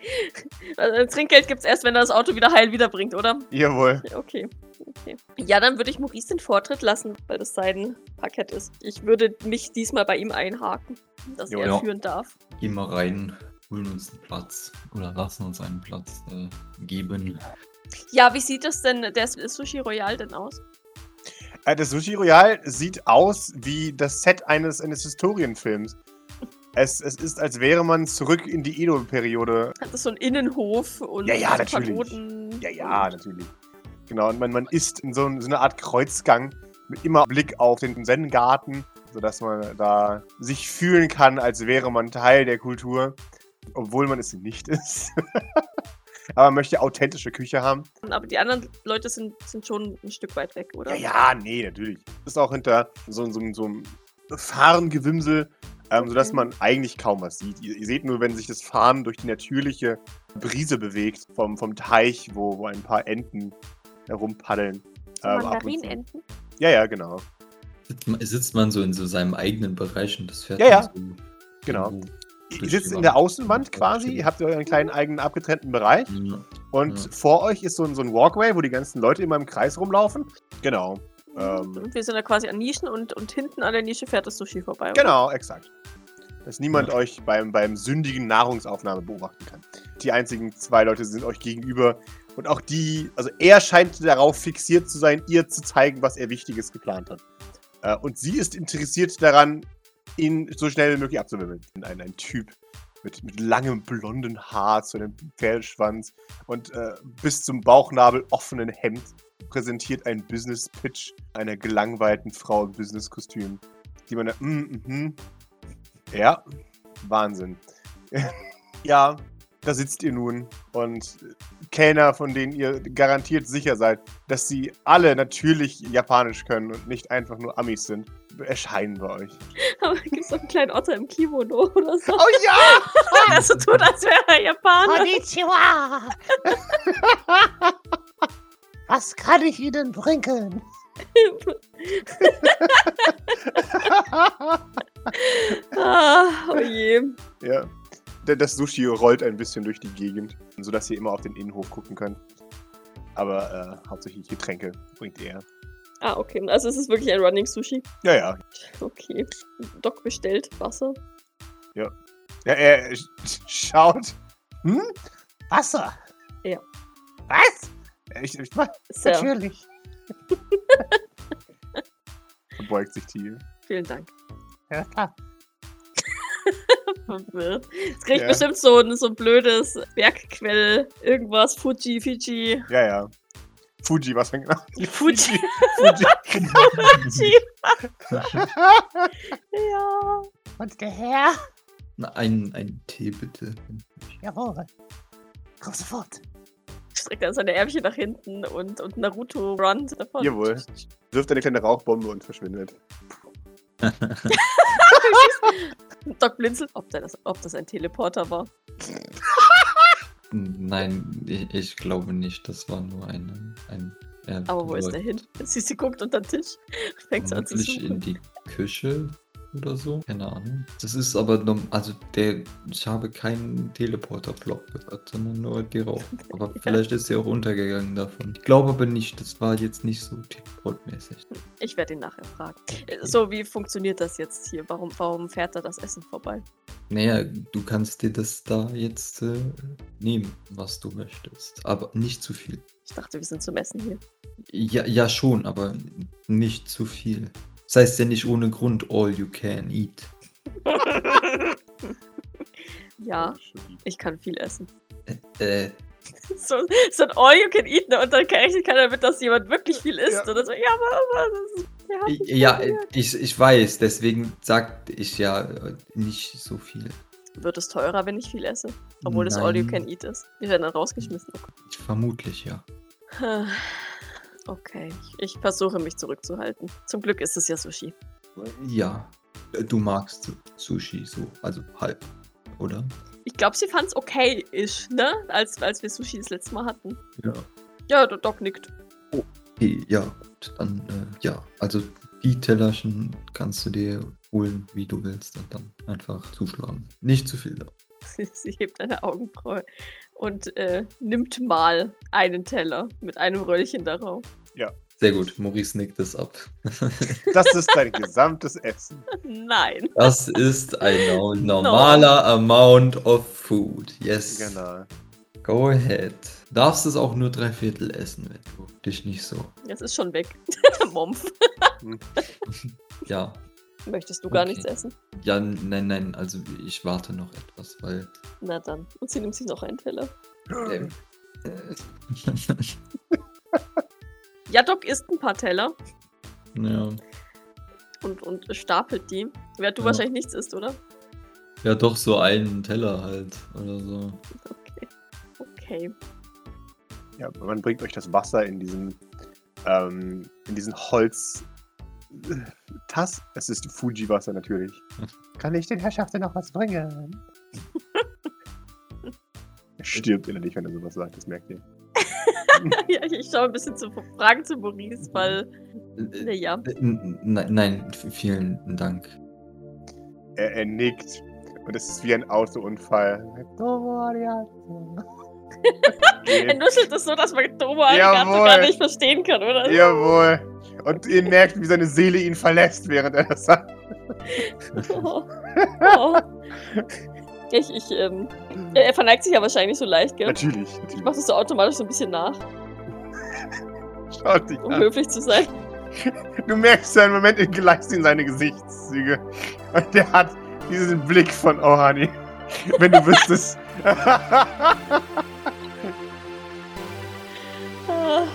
Also, Trinkgeld gibt's erst, wenn er das Auto wieder heil wiederbringt, oder? Jawohl. Okay. okay. Ja, dann würde ich Maurice den Vortritt lassen, weil das sein Parkett ist. Ich würde mich diesmal bei ihm einhaken, dass Jo, er ja. führen darf. Gehen wir rein, holen uns einen Platz. Oder lassen uns einen Platz äh, geben. Ja, wie sieht das denn, der Sushi Royal denn aus? Äh, Das Sushi Royal sieht aus wie das Set eines, eines Historienfilms. Es, es ist, als wäre man zurück in die Edo-Periode. Hat das so einen Innenhof und Ja, ja, natürlich. Pagoden? Ja, ja, natürlich. Genau, und man, man ist in so, so einer Art Kreuzgang mit immer Blick auf den Zen-Garten, sodass man da sich fühlen kann, als wäre man Teil der Kultur, obwohl man es nicht ist. Aber man möchte authentische Küche haben. Aber die anderen Leute sind, sind schon ein Stück weit weg, oder? Ja, ja, nee, natürlich. Ist auch hinter so, so, so einem Fahrengewimsel, ähm, sodass Okay. man eigentlich kaum was sieht. Ihr, ihr seht nur, wenn sich das Fahren durch die natürliche Brise bewegt vom, vom Teich, wo, wo ein paar Enten herumpaddeln. So ähm. Mandarinenten? Ja, ja, genau. Sitzt man, so in so seinem eigenen Bereich und das fährt Ja, ja. so Genau. irgendwo Ihr sitzt in der Wand. Außenwand quasi, ihr habt euren kleinen eigenen abgetrennten Bereich Ja. und Ja. vor euch ist so ein, so ein Walkway, wo die ganzen Leute immer im Kreis rumlaufen. Genau. Ähm, Und wir sind da quasi an Nischen und, und hinten an der Nische fährt das Sushi vorbei. oder? Genau, exakt. Dass niemand euch beim, beim sündigen Nahrungsaufnahme beobachten kann. Die einzigen zwei Leute sind euch gegenüber. Und auch die, also er scheint darauf fixiert zu sein, ihr zu zeigen, was er Wichtiges geplant hat. Äh, und sie ist interessiert daran, ihn so schnell wie möglich abzuwimmeln. Ein, ein Typ mit, mit langem blonden Haar zu einem Pferdeschwanz und äh, bis zum Bauchnabel offenen Hemd präsentiert einen Business Pitch einer gelangweilten Frau im Businesskostüm. Die man da, mm, mhm. Ja, Wahnsinn. ja, da sitzt ihr nun und Kellner, von denen ihr garantiert sicher seid, dass sie alle natürlich Japanisch können und nicht einfach nur Amis sind, erscheinen bei euch. Gibt es so einen kleinen Otter im Kimono oder so, Oh ja! der so tut, als wäre er Japaner. Konnichiwa! Was kann ich Ihnen bringen? ah, oh je. ja. Das Sushi rollt ein bisschen durch die Gegend, sodass ihr immer auf den Innenhof gucken könnt. Aber äh, hauptsächlich Getränke bringt er. Ah, okay. Also es ist wirklich ein Running Sushi. Ja, ja. Okay. Doc bestellt Wasser. Ja, er sch- schaut. Hm? Wasser. Ja. Was? Ich, ich mach, Sehr. Natürlich. verbeugt sich tief. Vielen Dank. Ja, klar. verwirrt. Es kriegt Ja. bestimmt so ein, so ein blödes Bergquell, irgendwas, Fuji, Fiji. Ja, ja. Fuji, was denn genau? Fuji. Fuji. Fuji. ja. Und der Herr? Na, Ein, ein Tee bitte. Jawohl. Komm sofort. Streckt dann seine Ärmchen nach hinten und, und Naruto runnt davon. Jawohl. Wirft eine kleine Rauchbombe und verschwindet. Doc blinzelt, ob das, ob das ein Teleporter war. Nein, ich, ich glaube nicht. Das war nur eine, ein. er Aber wo ist der hin? Sie, sie guckt unter den Tisch, fängt an zu Vermutlich in suchen. die Küche oder so. Keine Ahnung. Das ist aber, also der, ich habe keinen Teleporter-Block gehört, sondern nur die Rauch. Aber vielleicht ist sie auch untergegangen davon. Ich glaube aber nicht, das war jetzt nicht so teleportmäßig. Ich werde ihn nachher fragen. Äh, So, wie funktioniert das jetzt hier? Warum, warum fährt da das Essen vorbei? Naja, du kannst dir das da jetzt äh, nehmen, was du möchtest. Aber nicht zu viel. Ich dachte, wir sind zum Essen hier. Ja, ja schon, aber nicht zu viel. Das heißt ja nicht ohne Grund all you can eat. ja, ich kann viel essen. Äh, So, so ein All You Can Eat, ne? Und dann rechnet keiner damit, dass jemand wirklich viel isst. Ja. Und dann so, ja, aber, aber das ist, ja, ich, ich weiß, deswegen sagte ich ja äh, nicht so viel. Wird es teurer, wenn ich viel esse? Obwohl es All You Nein. Can Eat ist. Wir werden dann rausgeschmissen. Ich, vermutlich ja. Okay. Ich, ich versuche mich zurückzuhalten. Zum Glück ist es ja Sushi. Ja, äh, du magst Sushi so, also halb, oder? Ich glaube, sie fand es okay-ish, ne? Als, als wir Sushi das letzte Mal hatten. Ja. Ja, der Doc nickt. Okay, ja, gut, dann, äh, ja, also die Tellerchen kannst du dir holen, wie du willst und dann einfach zuschlagen. Nicht zu viel. Sie hebt eine Augenbraue und äh, nimmt mal einen Teller mit einem Röllchen darauf. Sehr gut, Maurice nickt es ab. Das ist dein gesamtes Essen. Nein. Das ist ein no- normaler Amount of food. Yes. Genau. Go ahead. Darfst es auch nur drei Viertel essen, wenn du dich nicht so. Das ist schon weg. Mompf. Ja. Möchtest du gar Okay. nichts essen? Ja, nein, nein, also ich warte noch etwas, weil. Na dann. Und sie nimmt sich noch einen Teller. Ähm, äh, Ja, Doc isst ein paar Teller ja. und, und stapelt die. Während du Ja. wahrscheinlich nichts isst, oder? ja, doch so einen Teller halt oder so. Okay. Okay. Ja, man bringt euch das Wasser in diesen, ähm, in diesen Holz. Tass. Es ist Fuji-Wasser natürlich. Kann ich den Herrschaften noch was bringen? Er stirbt innerlich, wenn er sowas sagt, das merkt ihr. ja, ich, schaue ein bisschen zu Fragen zu Maurice, weil, Äh, naja. äh, Nein, nein, vielen Dank. Er, er nickt und es ist wie ein Autounfall. Er nuschelt es so, dass man Tomo Jawohl. gar nicht verstehen kann, oder? Jawohl. Und ihr merkt, wie seine Seele ihn verlässt, während er das sagt. Oh. Oh. Ich, ich, ähm, er er verneigt sich ja wahrscheinlich so leicht, gell? Natürlich, Ich natürlich. mach das so automatisch so ein bisschen nach, Schaut dich um an. höflich zu sein. Du merkst ja einen Moment entgleist in seine Gesichtszüge. Und der hat diesen Blick von Ohani. Wenn du wüsstest. Ah,